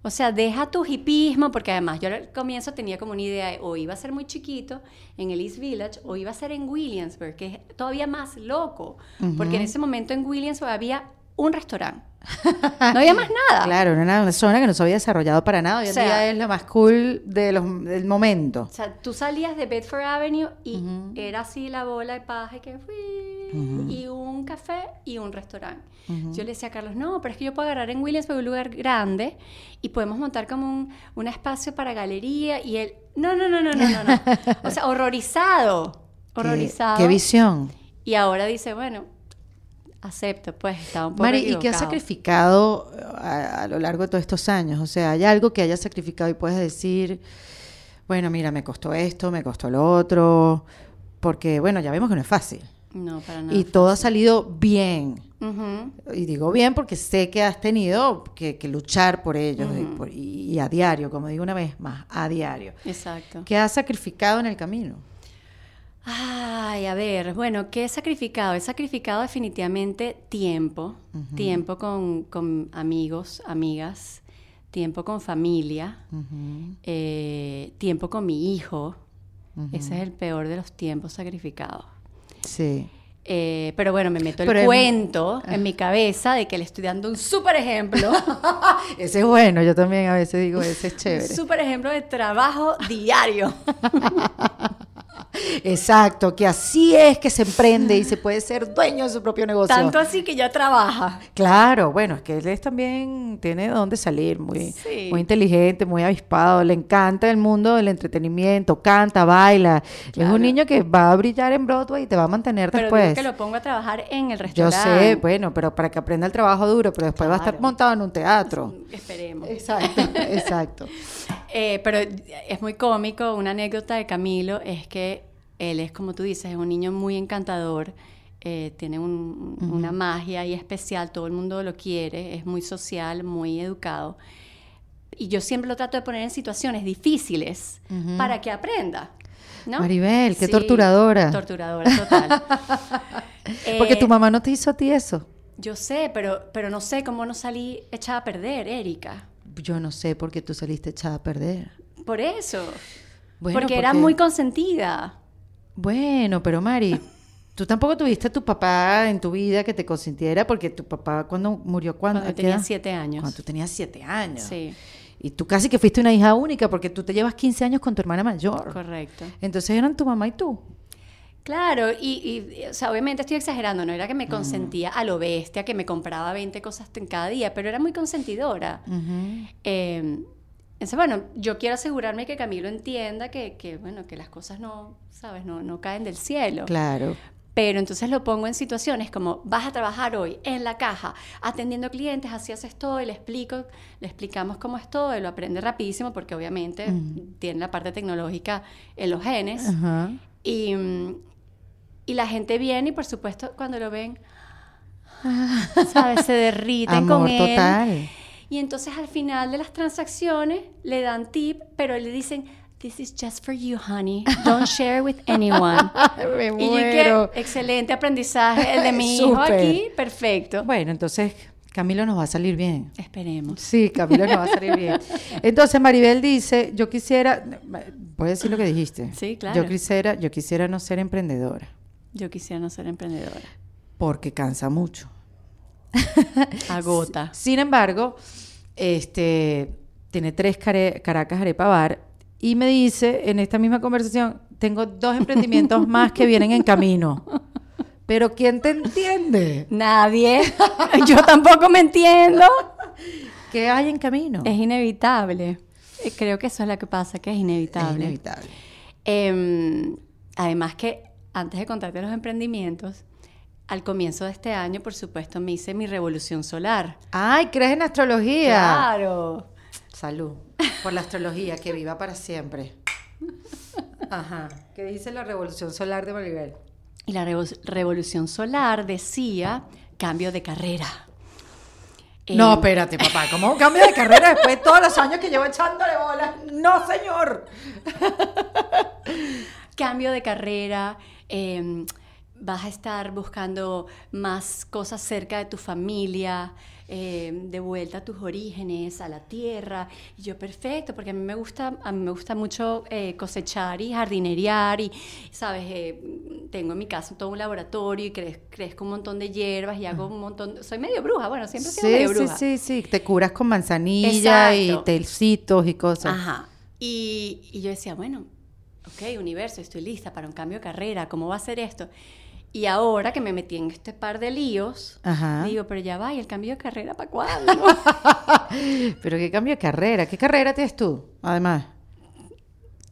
O sea, deja tu hipismo, porque además yo al comienzo tenía como una idea, de, o iba a ser muy chiquito en el East Village, o iba a ser en Williamsburg, que es todavía más loco, porque en ese momento en Williamsburg había un restaurante. *laughs* No había más nada. Claro, era una zona que no se había desarrollado para nada. Hoy en O sea- día es la más cool de los, del momento. O sea, tú salías de Bedford Avenue y era así la bola de paja y que fui, y un café y un restaurante. Yo le decía a Carlos, no, pero es que yo puedo agarrar en Williamsburg un lugar grande y podemos montar como un, un espacio para galería y él, no, no, no, no, no, no, no. *laughs* O sea, horrorizado, Qué- horrorizado. Qué, visión. Y ahora dice, bueno, acepto, pues estaba un poco Mari, ¿y qué has sacrificado a, a lo largo de todos estos años? O sea, ¿hay algo que hayas sacrificado y puedes decir, bueno, mira, me costó esto, me costó lo otro? Porque, bueno, ya vemos que no es fácil. No, para nada. Y todo ha salido bien. Y digo bien porque sé que has tenido que, que luchar por ellos y, por- y- y a diario, como digo una vez más, a diario. Exacto. ¿Qué has sacrificado en el camino? Ay, a ver, bueno, ¿qué he sacrificado? He sacrificado definitivamente tiempo, tiempo con, con amigos, amigas, tiempo con familia, eh, tiempo con mi hijo. Ese es el peor de los tiempos sacrificados. Sí. Eh, pero bueno, me meto el Pero cuento en mi cabeza de que le estoy dando un súper ejemplo, *laughs* Ese es bueno, yo también a veces digo, ese es un chévere. súper ejemplo de trabajo diario. *laughs* Exacto, que así es que se emprende y se puede ser dueño de su propio negocio. Tanto así que ya trabaja. Claro, bueno, es que él es también tiene de dónde salir, muy, Sí. muy inteligente, muy avispado, le encanta el mundo del entretenimiento, canta, baila. Es un niño que va a brillar en Broadway y te va a mantener Pero después. digo que lo pongo a trabajar en el Yo restaurante. sé, bueno, pero para que aprenda el trabajo duro, pero después va a estar montado en un teatro. Esperemos. Exacto, *laughs* exacto. Eh, pero es muy cómico, una anécdota de Camilo es que él es, como tú dices, es un niño muy encantador, eh, tiene un- una magia ahí especial, todo el mundo lo quiere, es muy social, muy educado. Y yo siempre lo trato de poner en situaciones difíciles para que aprenda. ¿no? Maribel, qué Sí, torturadora. Torturadora, total. *laughs* Porque Eh, tu mamá no te hizo a ti eso. Yo sé, pero, pero no sé cómo no salí echada a perder, Erika. Yo no sé por qué tú saliste echada a perder. Por eso. Bueno, porque era muy consentida. Bueno, pero Mari, tú tampoco tuviste a tu papá en tu vida que te consintiera porque tu papá cuando murió cuando Cuando tenía siete años. Cuando tú tenías siete años. Sí, Y tú casi que fuiste una hija única porque tú te llevas 15 años con tu hermana mayor. correcto. Entonces eran tu mamá y tú. Claro, y, y, o sea, obviamente estoy exagerando, no era que Mm. me consentía a lo bestia, que me compraba 20 cosas en cada día, pero era muy consentidora. Eh, entonces, bueno, yo quiero asegurarme que Camilo entienda que, que, bueno, que las cosas no, ¿sabes? No, no caen del cielo. Claro. Pero entonces lo pongo en situaciones como vas a trabajar hoy en la caja atendiendo clientes, así haces todo y le explico, le explicamos cómo es todo y lo aprende rapidísimo porque obviamente tiene la parte tecnológica en los genes y, mm, y la gente viene y por supuesto cuando lo ven, *laughs* ¿sabes? Se derriten Amor con él. total. Y entonces al final de las transacciones le dan tip, pero le dicen, this is just for you, honey. Don't share with *laughs* anyone. Me Y yo muero. que excelente aprendizaje el de mi *laughs* hijo aquí, perfecto. Bueno, entonces Camilo nos va a salir bien. Esperemos. Sí, Camilo nos va a salir bien. *laughs* Entonces Maribel dice, yo quisiera, ¿Puedes decir lo que dijiste? Sí, claro. Yo quisiera, yo quisiera no ser emprendedora, Yo quisiera no ser emprendedora. porque cansa mucho. Agota. Sin embargo, este, tiene tres care- Caracas Arepa Bar y me dice en esta misma conversación, tengo dos emprendimientos *laughs* más que vienen en camino. Pero ¿quién te entiende? Nadie. *laughs* Yo tampoco me entiendo. ¿Qué hay en camino? Es inevitable. Eh, Creo que eso es lo que pasa, que es Es inevitable. inevitable. Em, además que antes de contarte los emprendimientos, al comienzo de este año, por supuesto, me hice mi revolución solar. Ay, ¿crees en astrología? Claro. Salud. Por la astrología, que viva para siempre. Ajá. ¿Qué dice la revolución solar de Maribel? Y la revo- revolución solar decía cambio de carrera. No, Em, espérate, papá. ¿Cómo un cambio de carrera después de todos los años que llevo echándole bolas? No, señor. *laughs* cambio de carrera, eh, vas a estar buscando más cosas cerca de tu familia, eh, de vuelta a tus orígenes, a la tierra. Y yo, perfecto, porque a mí me gusta, a mí me gusta mucho eh, cosechar y jardinerear y, ¿sabes? Eh, tengo en mi casa todo un laboratorio y crez- crezco un montón de hierbas y hago un montón, soy medio bruja, bueno, siempre sido Sí, medio sí, bruja. sí, sí. Te curas con manzanilla y Exacto. telcitos y cosas. Ajá. Y, y yo decía, bueno, ok, universo, estoy lista para un cambio de carrera, ¿cómo va a ser esto? Y ahora que me metí en este par de líos, Ajá. digo, pero ya va, ¿y el cambio de carrera para cuándo? *laughs* Pero qué cambio de carrera. ¿Qué carrera tienes tú, además?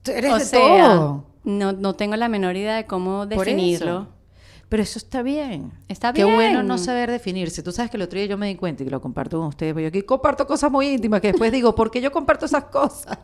Tú eres o de sea, todo. no, no tengo la menor idea de cómo definirlo. eso. Pero eso está bien. Está Qué bueno bien. no saber definirse. Tú sabes que el otro día yo me di cuenta y que lo comparto con ustedes, porque yo aquí comparto cosas muy íntimas que después digo, ¿por qué yo comparto esas cosas?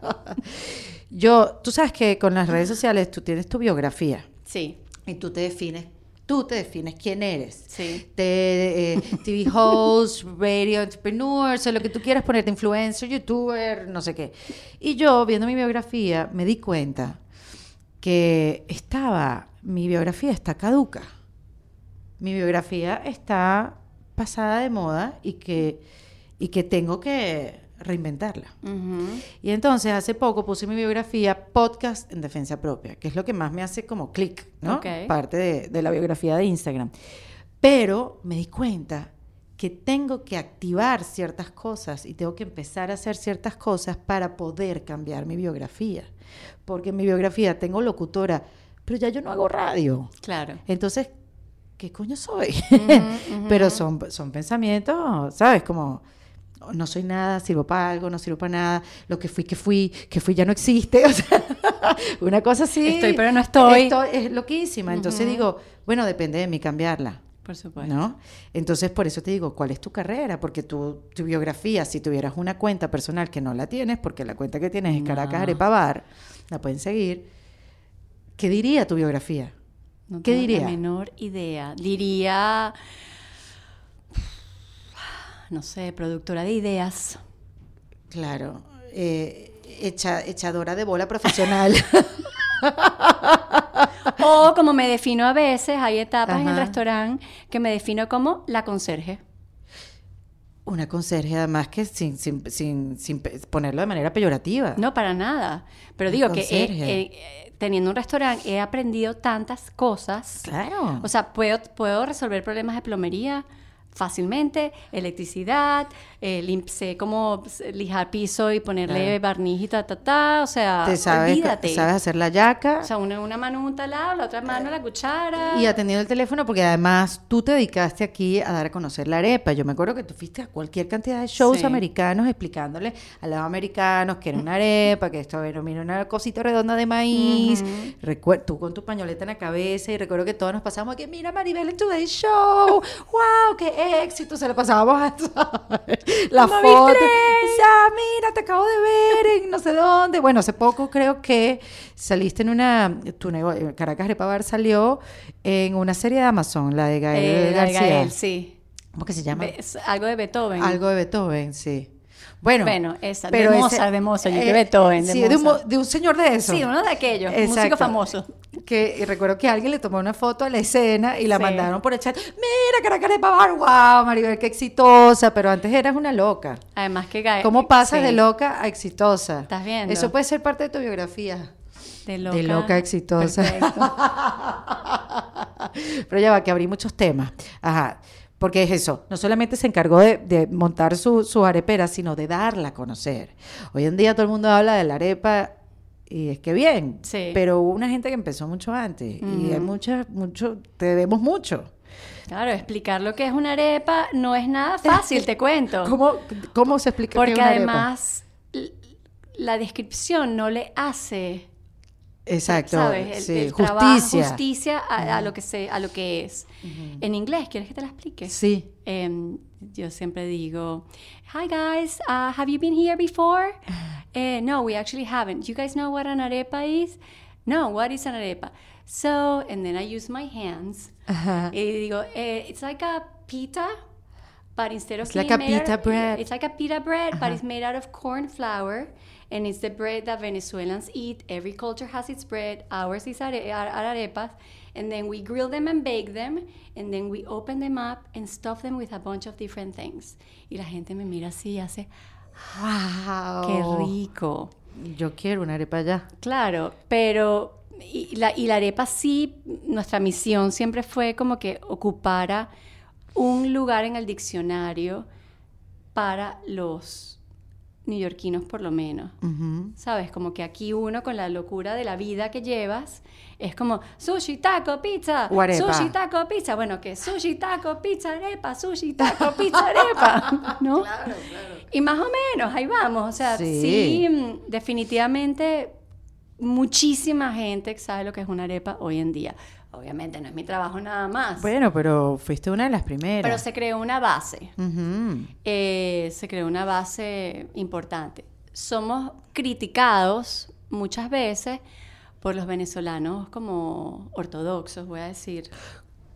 *laughs* yo, tú sabes que con las redes sociales tú tienes tu biografía Sí, y tú te defines, tú te defines quién eres. sí. de eh, TV host, radio entrepreneur, o sea, lo que tú quieras ponerte, influencer, youtuber, no sé qué. Y yo, viendo mi biografía, me di cuenta que estaba, mi biografía está caduca. Mi biografía está pasada de moda y que, y que tengo que reinventarla. Y entonces hace poco puse mi biografía podcast en defensa propia, que es lo que más me hace como clic, ¿no? Ok. Parte de, de la biografía de Instagram. Pero me di cuenta que tengo que activar ciertas cosas y tengo que empezar a hacer ciertas cosas para poder cambiar mi biografía. Porque en mi biografía tengo locutora, pero ya yo no hago radio. Claro. Entonces, ¿qué coño soy? *laughs* Pero son, son pensamientos, ¿sabes? Como no soy nada, sirvo para algo, no sirvo para nada, lo que fui, que fui, que fui ya no existe, *laughs* o sea, una cosa así. Estoy, pero no estoy. es loquísima. Entonces digo, bueno, depende de mí cambiarla. Por supuesto. ¿No? Entonces, por eso te digo, ¿cuál es tu carrera? Porque tu, tu biografía, si tuvieras una cuenta personal que no la tienes, porque la cuenta que tienes es Caracas No. Arepa Bar, la pueden seguir, ¿qué diría tu biografía? No ¿Qué tengo diría? La menor idea. Diría, no sé, productora de ideas. Claro, eh, echa- echadora de bola profesional. *laughs* O como me defino a veces, hay etapas en el restaurante que me defino como la conserje. Una conserje, además, que sin, sin, sin, sin ponerlo de manera peyorativa. No, para nada. Pero digo que conserje. he- teniendo un restaurante he aprendido tantas cosas. Claro. O sea, puedo, puedo resolver problemas de plomería fácilmente, electricidad, eh, lim- sé cómo s- lijar piso y ponerle Claro. barniz y ta, ta, ta. O sea, Te sabes, olvídate. sabes hacer la yaca O sea, una, una mano un talado, la otra mano la cuchara. y atendiendo el teléfono, porque además tú te dedicaste aquí a dar a conocer la arepa. Yo me acuerdo que tú fuiste a cualquier cantidad de shows Sí. americanos explicándole a los americanos que era una arepa, que esto era mira, una cosita redonda de maíz. Recuer- tú con tu pañoleta en la cabeza y recuerdo que todos nos pasamos aquí, mira Maribel en Today Show, wow, qué éxito, se lo pasábamos a *laughs* la Moví foto. Ya, mira, te acabo de ver en no sé dónde. Bueno, hace poco creo que saliste en una, tu nego- Caracas Arepa Bar salió en una serie de Amazon, la de Gael Eh, la de García. Gael, sí. ¿Cómo que se llama? Be- algo de Beethoven. Algo de Beethoven, sí. Bueno, Bueno, esa, pero de ese- Mozart, de Mozart, eh, que Beethoven, de sí, de un, de un señor de eso. Sí, uno de aquellos, músico Exacto. famoso. Que y recuerdo que alguien le tomó una foto a la escena y la Sí. mandaron por el chat. Mira, Caracas de Pavar, wow, Maribel, qué exitosa. Pero antes eras una loca. Además que Gael. ¿Cómo pasas sí. de loca a exitosa? Estás viendo. Eso puede ser parte de tu biografía. De loca. De loca exitosa. Perfecto. *laughs* Pero ya va, que abrí muchos temas. Ajá. Porque es eso, no solamente se encargó de, de montar su, su arepera, sino de darla a conocer. Hoy en día todo el mundo habla de la arepa y es que bien, Sí. pero hubo una gente que empezó mucho antes y hay muchas, mucho, te debemos mucho. Claro, explicar lo que es una arepa no es nada *laughs* fácil, te cuento. ¿Cómo, cómo se explica qué Porque es una arepa? además la descripción no le hace Exacto, ¿sabes? El, sí, el trabajo, justicia. a, a lo que se, a lo que es. En inglés, ¿quieres que te la explique? Sí. Em, yo siempre digo, Hi guys, uh, have you been here before? *sighs* Eh, no, we actually haven't. You guys know what an arepa is? No, what is an arepa? So, and then I use my hands. Y digo, eh, it's like a pita, but instead of It's like a out pita bread. It's like a pita bread, but it's made out of corn flour, and it's the bread that Venezuelans eat. Every culture has its bread. Ours is are arepas, and then we grill them and bake them, and then we open them up and stuff them with a bunch of different things. Y la gente me mira así y hace, ¡Wow! qué rico. Yo quiero una arepa ya. Claro, pero y la, y la arepa sí, nuestra misión siempre fue como que ocupara un lugar en el diccionario para los neoyorquinos por lo menos. ¿Sabes? Como que aquí uno con la locura de la vida que llevas es como sushi, taco, pizza, sushi, taco, pizza. Bueno, que sushi, taco, pizza, arepa, sushi, taco, pizza, arepa, *laughs* ¿no? Y más o menos, ahí vamos. O sea, Sí. sí, mm, definitivamente muchísima gente sabe lo que es una arepa hoy en día. Obviamente no es mi trabajo nada más, Bueno, pero fuiste una de las primeras. pero se creó una base. Eh, se creó una base importante. Somos criticados muchas veces por los venezolanos como ortodoxos, voy a decir.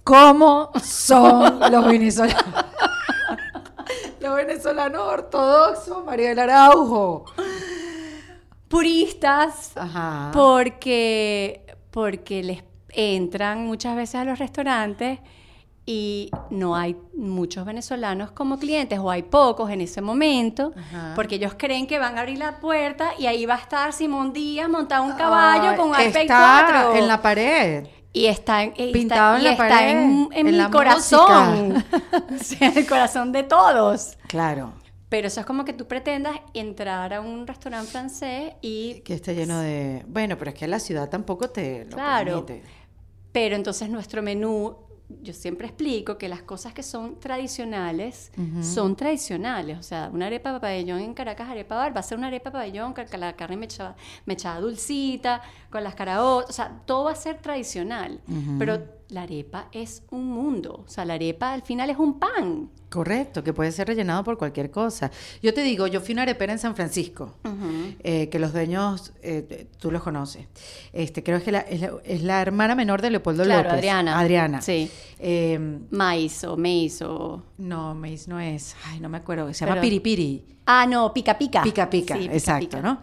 ¿Cómo son los venezolanos? *laughs* los venezolanos ortodoxos, María del Araujo. Puristas, Ajá. porque, porque les entran muchas veces a los restaurantes y no hay muchos venezolanos como clientes o hay pocos en ese momento Ajá. porque ellos creen que van a abrir la puerta y ahí va a estar Simón Díaz montado en un caballo Ay, con un iPad está 4 en la pared. y está en, está- Pintado en y la está pared, en, en en mi corazón *laughs* o sea, en el corazón de todos Claro. pero eso es como que tú pretendas entrar a un restaurante francés y Que esté lleno de. Bueno, pero es que la ciudad tampoco te lo Claro. permite. Pero entonces nuestro menú, yo siempre explico que las cosas que son tradicionales son tradicionales. O sea, una arepa pabellón en Caracas, arepa bar, va a ser una arepa pabellón con la carne mechada, mechada dulcita, con las caraotas. O sea, todo va a ser tradicional. Pero la arepa es un mundo. O sea, la arepa al final es un pan. Correcto, que puede ser rellenado por cualquier cosa. Yo te digo, yo fui una arepera en San Francisco, eh, que los dueños, eh, tú los conoces. Este, creo que la- es, la, es la hermana menor de Leopoldo Claro, López. Adriana. Adriana. Sí. Eh, Maíz o maíz o... no, Mace no es. Ay, no me acuerdo. Se llama Pero- Piripiri. Ah, no, pica pica. Pica pica, Sí, pica, exacto, pica. ¿no?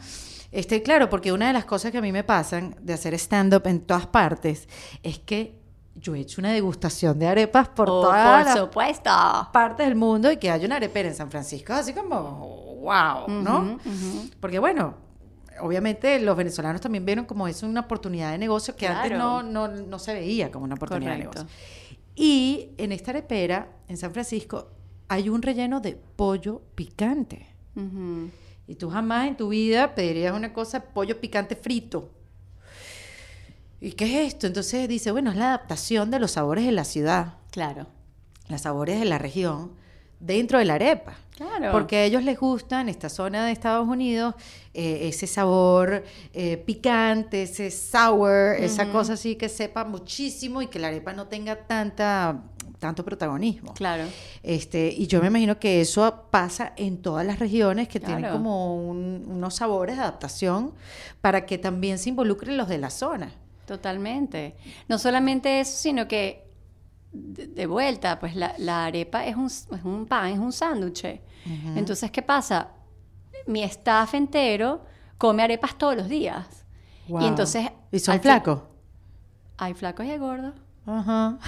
Este, claro, porque una de las cosas que a mí me pasan de hacer stand-up en todas partes es que yo he hecho una degustación de arepas por Oh, todas por las partes del mundo y que haya una arepera en San Francisco, así como, wow, ¿no? Porque bueno, obviamente los venezolanos también vieron como eso una oportunidad de negocio que antes no, no, no se veía como una oportunidad Correcto. de negocio. Y en esta arepera, en San Francisco, hay un relleno de pollo picante. Y tú jamás en tu vida pedirías una cosa, pollo picante frito. ¿Y qué es esto? Entonces dice, bueno, es la adaptación de los sabores de la ciudad, Claro. los sabores de la región, dentro de la arepa. Claro. Porque a ellos les gusta en esta zona de Estados Unidos eh, ese sabor eh, picante, ese sour, esa cosa así que sepa muchísimo y que la arepa no tenga tanta, tanto protagonismo. Claro. Este, y yo me imagino que eso pasa en todas las regiones que tienen como un- unos sabores de adaptación para que también se involucren los de la zona. Totalmente. No solamente eso, sino que de, de vuelta, pues la, la arepa es un, es un pan, es un sándwich. Entonces, ¿qué pasa? Mi staff entero come arepas todos los días. Wow. Y entonces... ¿Y son flacos? Hay flacos y hay gordos. Ajá.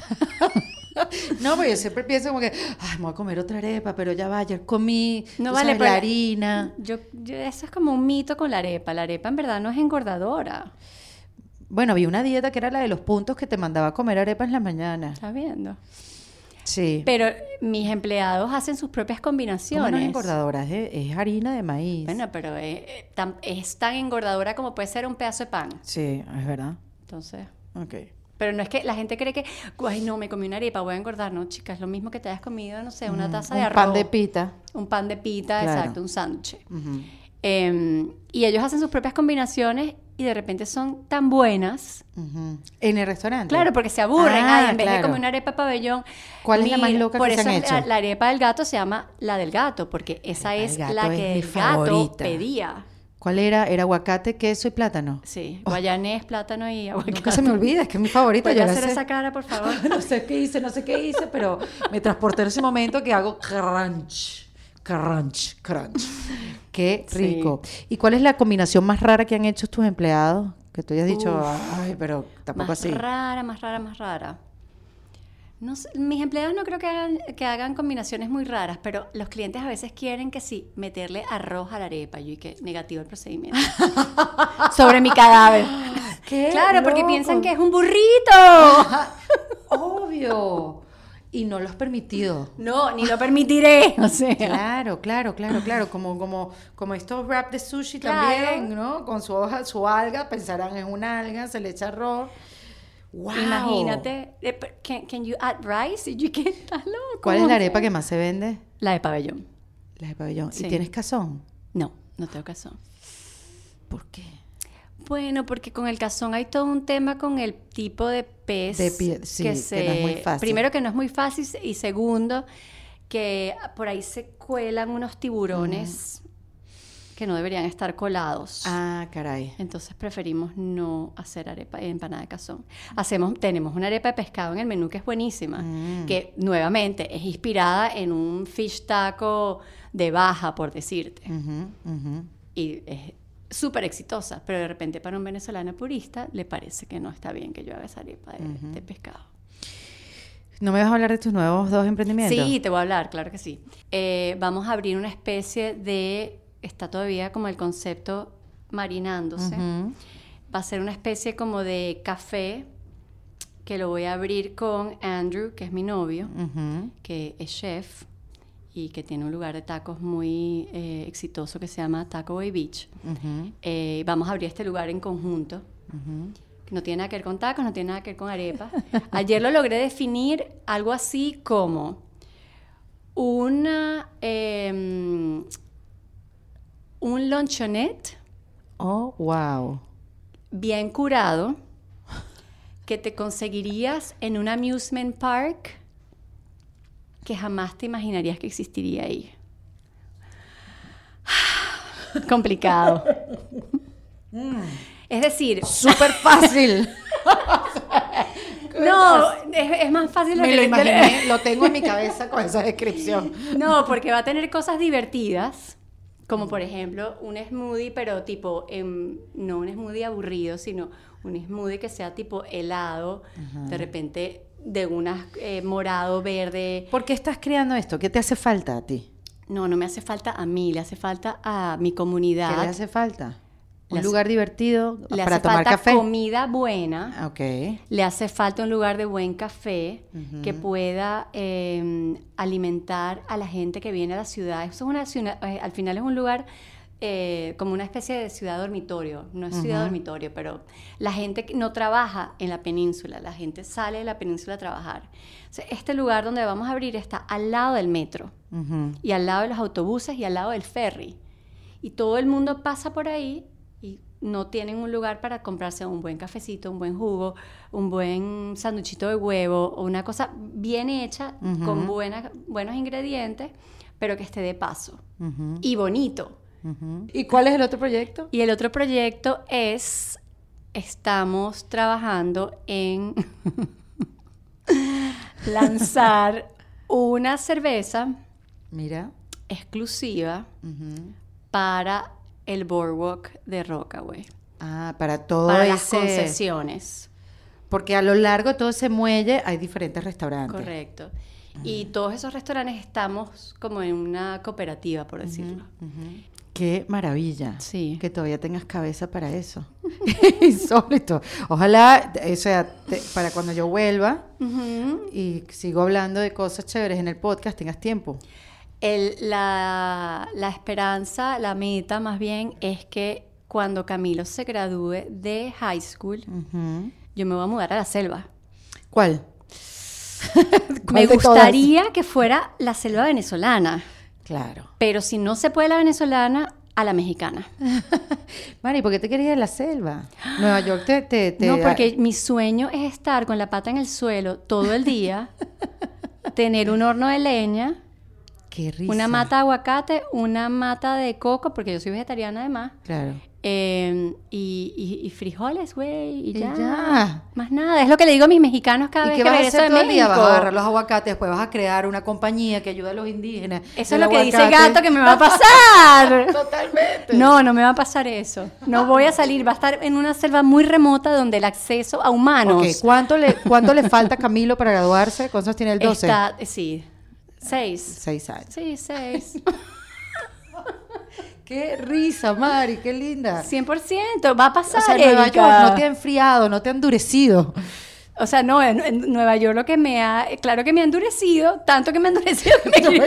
*laughs* no, porque yo siempre pienso como que, ay, me voy a comer otra arepa, pero ya va, ayer comí, No vale, sabes, la- harina. Yo, yo- eso es como un mito con la arepa. La arepa en verdad no es engordadora. Bueno, vi una dieta que era la de los puntos que te mandaba a comer arepas en la mañana. ¿Estás viendo? Sí. Pero mis empleados hacen sus propias ¿Cómo combinaciones. no es engordadora? Es, es harina de maíz. Bueno, pero eh, eh, es tan engordadora como puede ser un pedazo de pan. Sí, es verdad. Entonces, Ok. pero no es que la gente cree que, ay, no, me comí una arepa, voy a engordar. No, chicas, lo mismo que te hayas comido, no sé, una taza de Un arroz. pan de pita. Un pan de pita, Claro. exacto, un sándwich. Eh, y ellos hacen sus propias combinaciones y de repente son tan buenas. Ujú. En el restaurante. Claro, porque se aburren. Ah, Ay, en vez de claro. comer una arepa pabellón. ¿Cuál es la más loca por que se eso han es la- hecho? La, arepa del gato se llama la del gato, porque esa es gato la es que mi el gato favorita. pedía. ¿Cuál era? Era aguacate, queso y plátano. Sí, guayanés, plátano y aguacate. Oh. Nunca se me olvida, es que es mi *laughs* favorita. ¿Puedes Yo hacer esa cara, por *laughs* favor? no sé qué hice, no sé qué hice, pero me transporté en ese momento que hago crunch, crunch, crunch. *laughs* Qué Sí. rico. ¿Y cuál es la combinación más rara que han hecho tus empleados? Que tú hayas dicho, Uf. ay, pero tampoco más así. rara, más rara, más rara. No sé, mis empleados no creo que hagan, que hagan combinaciones muy raras, pero los clientes a veces quieren que sí, meterle arroz a la arepa. Yo y que negativo el procedimiento. *laughs* Sobre mi cadáver. *gasps* ¡Qué Claro, porque piensan que es un burrito. *laughs* Obvio. Y no lo has permitido. No, ni lo permitiré. *laughs* O sea, Claro, claro, claro, claro. Como, como, como estos wrap de sushi Claro. también, ¿no? Con su hoja, su alga, pensarán en una alga, se le echa arroz. ¡Wow! imagínate. eh, Can, can you add rice? Y yo, ¿qué estás loco? ¿Cuál es la arepa que más se vende? La de pabellón. La de pabellón. Sí. ¿Y tienes cazón? No, no tengo caso. ¿Por qué? Bueno, porque con el cazón hay todo un tema con el tipo de pez. De pie- sí, que no es muy fácil. Primero que no es muy fácil y segundo que por ahí se cuelan unos tiburones que no deberían estar colados. Ah, caray. Entonces preferimos no hacer arepa empanada de cazón. Hacemos, tenemos una arepa de pescado en el menú que es buenísima, Mm. que nuevamente es inspirada en un fish taco de baja, por decirte y es súper exitosa, pero de repente para un venezolano purista le parece que no está bien que yo haga esa arepa de, de pescado. ¿No me vas a hablar de tus nuevos dos emprendimientos? Sí, te voy a hablar, claro que sí. Eh, vamos a abrir una especie de, está todavía como el concepto marinándose, Ujú. va a ser una especie como de café que lo voy a abrir con Andrew, que es mi novio, Ujú. que es chef y que tiene un lugar de tacos muy eh, exitoso que se llama Taco Bay Beach. Eh, vamos a abrir este lugar en conjunto. No tiene nada que ver con tacos, no tiene nada que ver con arepas. *laughs* Ayer lo logré definir algo así como una em, un lonchonet Oh, wow. bien curado que te conseguirías en un amusement park que jamás te imaginarías que existiría ahí. *sighs* Complicado. Es decir, Súper fácil. no, es, es más fácil de Me que lo te- imaginé, lo tengo en mi cabeza con esa descripción. No, porque va a tener cosas divertidas, como por ejemplo un smoothie, pero tipo, em, no un smoothie aburrido, sino un smoothie que sea tipo helado, de repente de unas eh, morado, verde. ¿Por qué estás creando esto? ¿Qué te hace falta a ti? No, no me hace falta a mí, le hace falta a mi ¿Qué comunidad. le hace falta? Le Un hace- lugar divertido Le para hace tomar falta café. comida buena. Ah, Ok. Le hace falta un lugar de buen café que pueda eh, alimentar a la gente que viene a la ciudad. Eso es una ciudad, eh, al final es un lugar eh, como una especie de ciudad dormitorio. No es ciudad dormitorio, pero la gente no trabaja en la península, la gente sale de la península a trabajar. O sea, este lugar donde vamos a abrir está al lado del metro Ujú. y al lado de los autobuses y al lado del ferry. Y todo el mundo pasa por ahí y no tienen un lugar para comprarse un buen cafecito, un buen jugo, un buen sanduchito de huevo o una cosa bien hecha con buenas, buenos ingredientes, pero que esté de paso y bonito. ¿Y cuál es el otro proyecto? Y el otro proyecto es, estamos trabajando en *laughs* lanzar una cerveza Mira. exclusiva para el boardwalk de Rockaway, Ah, para todo para las concesiones. Porque a lo largo de todo ese muelle hay diferentes restaurantes. Correcto. Y todos esos restaurantes estamos como en una cooperativa, por decirlo. Ujú. Qué maravilla. Sí. Que todavía tengas cabeza para eso. *laughs* Insólito. Ojalá, o sea, te- para cuando yo vuelva y sigo hablando de cosas chéveres en el podcast, tengas tiempo. El- la, la esperanza, la meta más bien, es que cuando Camilo se gradúe de high school, yo me voy a mudar a la selva. ¿Cuál? *laughs* ¿Cuál Me todas? gustaría que fuera la selva venezolana, Claro. pero si no se puede la venezolana, a la mexicana. *laughs* Mari, ¿por qué te querías ir a la selva? Nueva York te... te, te- No, porque mi sueño es estar con la pata en el suelo todo el día, *laughs* tener un horno de leña, Qué risa. una mata de aguacate, una mata de coco, porque yo soy vegetariana además, Claro. Eh, y, y- y frijoles, güey, y Y ya. ya. Más nada, es lo que le digo a mis mexicanos cada ¿Y vez que vas a hacer de todo el día? Vas a México. agarrar los aguacates, después vas a crear una compañía que ayuda a los indígenas. Eso El es lo que dice aguacate- Gato que me va a pasar. *laughs* Totalmente. No, no me va a pasar eso. No voy a salir, va a estar en una selva muy remota donde el acceso a humanos Ok, ¿cuánto le, ¿cuánto le falta a Camilo para graduarse? ¿Cuántos tiene el 12? está, sí, seis. Seis años. Sí, seis. *laughs* Qué risa, Mari, qué linda. 100%, va a pasar. o sea, Nueva. York no te ha enfriado, no te ha endurecido. O sea, no, en, en Nueva York lo que me ha, claro que me ha endurecido, tanto que me ha endurecido que me. *laughs*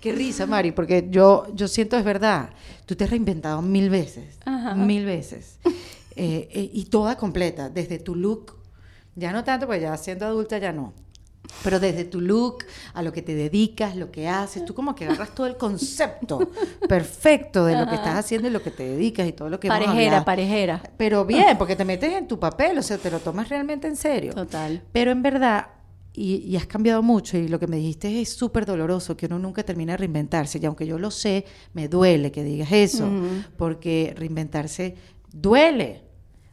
Qué risa, Mari, porque yo, yo siento es verdad. Tú te has reinventado mil veces. Ajá. Mil veces. Eh, eh, y toda completa, desde tu look. Ya no tanto, porque ya siendo adulta ya no. Pero desde tu look, a lo que te dedicas, lo que haces, tú como que agarras todo el concepto perfecto de lo que estás haciendo y lo que te dedicas y todo lo que Parejera, parejera. Pero bien, porque te metes en tu papel, o sea, te lo tomas realmente en serio. Total. Pero en verdad, y, y has cambiado mucho, y lo que me dijiste es súper doloroso, que uno nunca termina de reinventarse. Y aunque yo lo sé, me duele que digas eso, Ujú. porque reinventarse duele.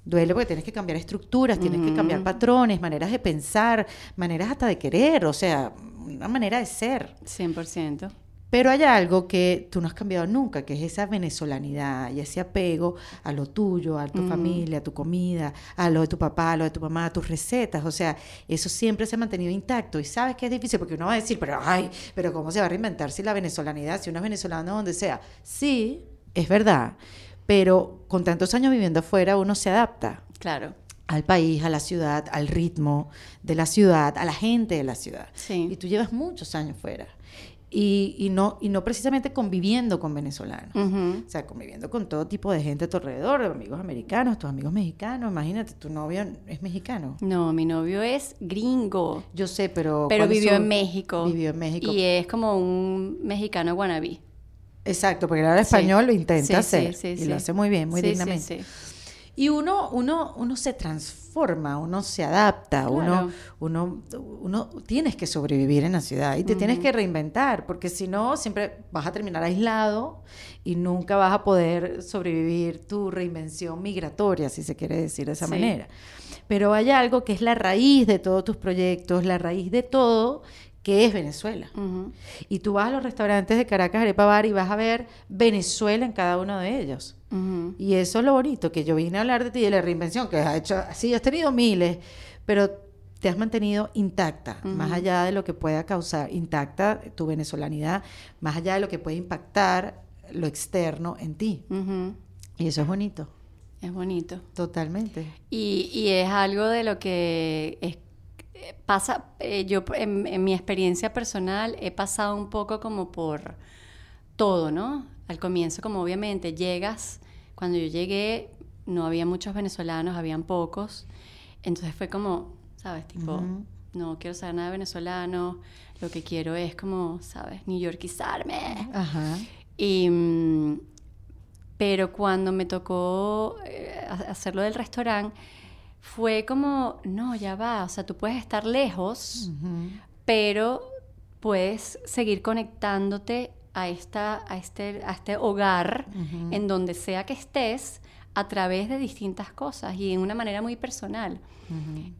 Duele porque tienes que cambiar estructuras, tienes que cambiar patrones, maneras de pensar, maneras hasta de querer, o sea, una manera de ser. 100%. Pero hay algo que tú no has cambiado nunca, que es esa venezolanidad y ese apego a lo tuyo, a tu familia, a tu comida, a lo de tu papá, a lo de tu mamá, a tus recetas. O sea, eso siempre se ha mantenido intacto. Y sabes que es difícil porque uno va a decir, pero ay, pero ¿cómo se va a reinventar si la venezolanidad, si uno es venezolano donde sea? Sí, es verdad. Pero con tantos años viviendo afuera, uno se adapta Claro. al país, a la ciudad, al ritmo de la ciudad, a la gente de la ciudad. Sí. Y tú llevas muchos años fuera. Y, y no, y no precisamente conviviendo con venezolanos. O sea, conviviendo con todo tipo de gente a tu alrededor, amigos americanos, tus amigos mexicanos. Imagínate, tu novio es mexicano. No, mi novio es gringo, Yo sé, pero... pero ¿cuál es vivió en México. Vivió en México. Y es como un mexicano wannabe. Exacto, porque ahora Sí. español lo intenta hacer. y lo hace muy bien, muy dignamente. Y uno, uno, uno se transforma, uno se adapta, uno, Claro. uno, uno tienes que sobrevivir en la ciudad y te tienes que reinventar, porque si no, siempre vas a terminar aislado y nunca vas a poder sobrevivir tu reinvención migratoria, si se quiere decir de esa Sí. manera. Pero hay algo que es la raíz de todos tus proyectos, la raíz de todo, que es Venezuela. Y tú vas a los restaurantes de Caracas, Arepa Bar y vas a ver Venezuela en cada uno de ellos. Y eso es lo bonito, que yo vine a hablar de ti de la reinvención, que has hecho, sí, has tenido miles, pero te has mantenido intacta, más allá de lo que pueda causar, intacta tu venezolanidad, más allá de lo que puede impactar lo externo en ti. Y eso es bonito, Es bonito. totalmente. Y, y es algo de lo que es- pasa, eh, yo en, en mi experiencia personal he pasado un poco como por todo, ¿no? Al comienzo, como obviamente llegas, cuando yo llegué no había muchos venezolanos, habían pocos, entonces fue como, ¿sabes? Tipo, Ujú. no quiero saber nada de venezolano, lo que quiero es como, ¿sabes? New Yorkizarme. Ajá. Y, mm, pero cuando me tocó eh, ha- hacerlo del restaurante, fue como, no, ya va, o sea, tú puedes estar lejos, pero puedes seguir conectándote a, esta, a, este, a este hogar, en donde sea que estés, a través de distintas cosas y en una manera muy personal.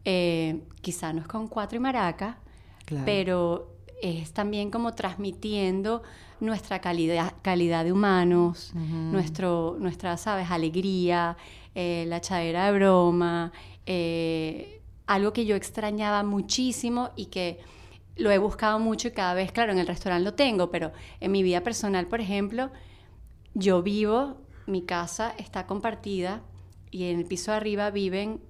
Eh, quizá no es con cuatro y maraca, Claro. pero es también como transmitiendo nuestra calidad, calidad de humanos, nuestro, nuestra, ¿sabes?, alegría, eh, la chadera de broma, eh, algo que yo extrañaba muchísimo y que lo he buscado mucho y cada vez, claro, en el restaurante lo tengo, pero en mi vida personal, por ejemplo, yo vivo, mi casa está compartida y en el piso de arriba viven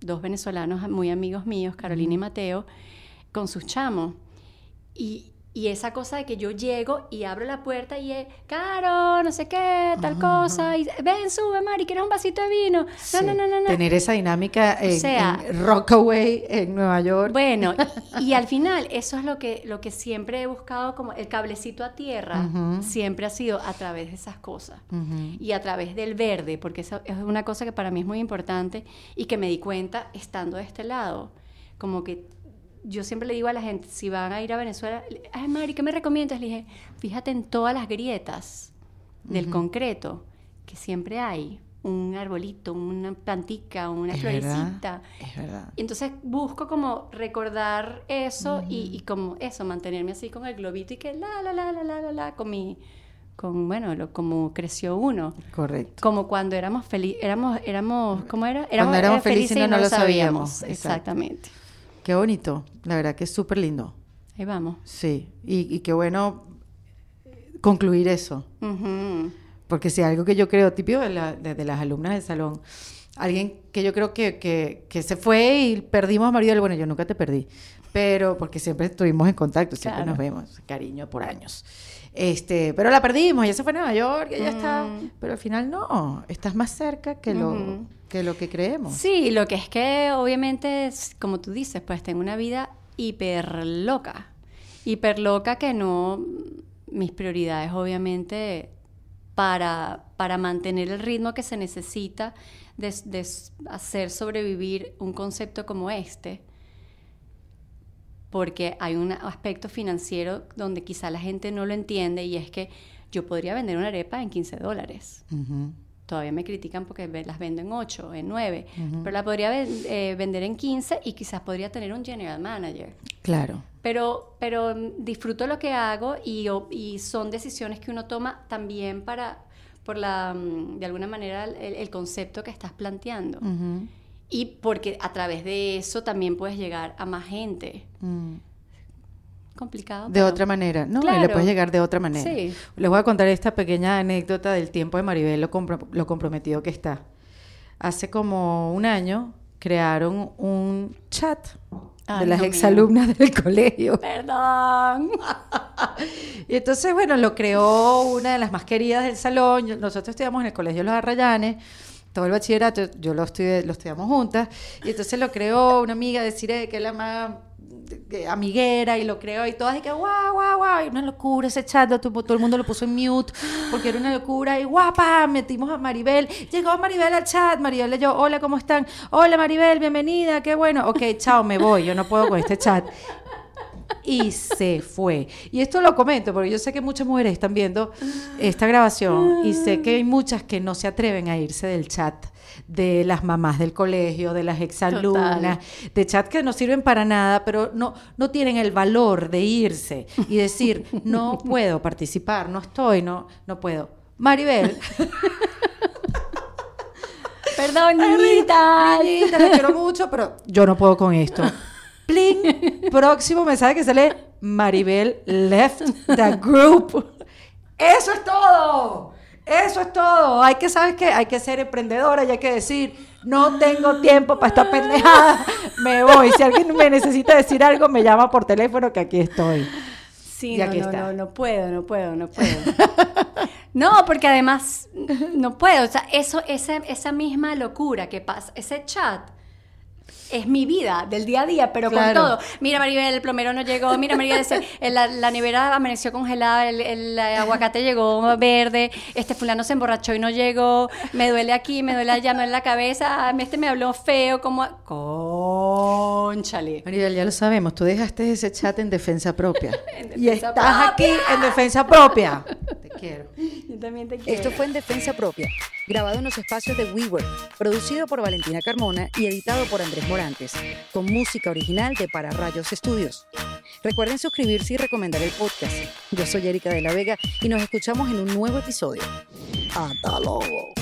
dos venezolanos muy amigos míos, Carolina y Mateo, con sus chamos. Y, y esa cosa de que yo llego y abro la puerta y es, Caro, no sé qué, tal cosa, y ven, sube, Mari, ¿quieres un vasito de vino? Sí. No, no, no, no, no. Tener esa dinámica en, sea, en Rockaway, en Nueva York. Bueno, y, *laughs* y al final eso es lo que, lo que siempre he buscado como el cablecito a tierra, siempre ha sido a través de esas cosas. Y a través del verde, porque eso es una cosa que para mí es muy importante y que me di cuenta estando de este lado. Como que yo siempre le digo a la gente, si van a ir a Venezuela, ay Mari, ¿qué me recomiendas? Le dije, fíjate en todas las grietas del concreto, que siempre hay un arbolito, una plantica, una Es florecita. verdad, es verdad. Y entonces busco como recordar eso y, y como eso, mantenerme así con el globito y que la, la, la, la, la, la, la, con mi, con, bueno, lo, como creció uno. Correcto. Como cuando éramos felices, éramos, éramos, ¿cómo era? Éramos, éramos eh, felices y no lo sabíamos. Exactamente. Qué bonito. La verdad que es súper lindo. Ahí vamos. Sí. Y, y qué bueno concluir eso. Porque si algo que yo creo, típico de, la- de- de las alumnas del salón, alguien que yo creo que, que, que se fue y perdimos a Maribel, bueno, yo nunca te perdí, pero porque siempre estuvimos en contacto, siempre Claro. nos vemos, cariño por años. Este, pero la perdimos, ella se fue a Nueva York, ella está, Mm. pero al final no, estás más cerca que lo, que, lo que creemos. Sí, lo que es que obviamente, es, como tú dices, pues tengo una vida hiper loca. Hiper loca que no, mis prioridades obviamente para, para mantener el ritmo que se necesita de, hacer sobrevivir un concepto como este. Porque hay un aspecto financiero donde quizá la gente no lo entiende y es que yo podría vender una arepa en 15 dólares todavía me critican porque las vendo en 8, en 9, Ujú. pero la podría ven- eh, vender en 15 y quizás podría tener un general manager. Claro. Pero, pero mm, disfruto lo que hago y, son decisiones que uno toma también para, por la, mm, de alguna manera, el, el concepto que estás planteando. Y porque a través de eso también puedes llegar a más gente. Mm. Complicado. De pero- otra manera, ¿no? Y le Claro. puedes llegar de otra manera. Sí. Les voy a contar esta pequeña anécdota del tiempo de Maribel, lo, compro- lo comprometido que está. Hace como un año crearon un chat de las mío. exalumnas del colegio. Perdón. *laughs* Y entonces, bueno, lo creó una de las más queridas del salón. Nosotros estudiamos en el Colegio Los Arrayanes, todo el bachillerato, yo lo, estudié, lo estudiamos juntas. Y entonces lo creó una amiga de Cire, que es la más amiguera, y lo creó, y todas, y que guau, guau, guau, y una locura ese chat, todo, el mundo lo puso en mute, porque era una locura, y guapa, metimos a Maribel, llegó Maribel al chat, Maribel leyó, hola, ¿cómo están? Hola Maribel, bienvenida, qué bueno, ok, chao, me voy, yo no puedo con este chat y se fue. Y esto lo comento porque yo sé que muchas mujeres están viendo esta grabación y sé que hay muchas que no se atreven a irse del chat de las mamás del colegio, de las exalumnas, de chat que no sirven para nada, pero no, no tienen el valor de irse y decir, no puedo participar, no estoy, no, no puedo. Maribel, Perdón, niñita. Niñita, la quiero mucho, pero yo no puedo con esto. Pling, próximo mensaje que sale, Maribel left the group. Eso es todo. Eso es todo. Hay que, ¿sabes qué? Hay que ser emprendedora y hay que decir, no tengo tiempo para esta pendejada, me voy. Si alguien me necesita decir algo, me llama por teléfono que aquí estoy. Sí, Y no, aquí no, está. no, no puedo, no puedo, no puedo. no, porque además no puedo. O sea, eso, ese- esa misma locura que pasa, ese chat es mi vida del día a día, pero Claro. con todo. Mira, Maribel, el plomero no llegó. Mira, Maribel, la, la nevera amaneció congelada, el, el aguacate llegó verde. Este fulano se emborrachó y no llegó. Me duele aquí, me duele allá, me duele la cabeza. ah, Este me habló feo, como. Conchale. Maribel, ya lo sabemos, tú dejaste ese chat en defensa propia. *laughs* En y estás aquí en defensa propia. Te quiero. Yo también te quiero. Esto fue en Defensa Propia, grabado en los espacios de WeWork, producido por Valentina Carmona y editado por Andrés Morantes, con música original de Para Rayos Estudios. Recuerden suscribirse y recomendar el podcast. Yo soy Erika de la Vega y nos escuchamos en un nuevo episodio. Hasta luego.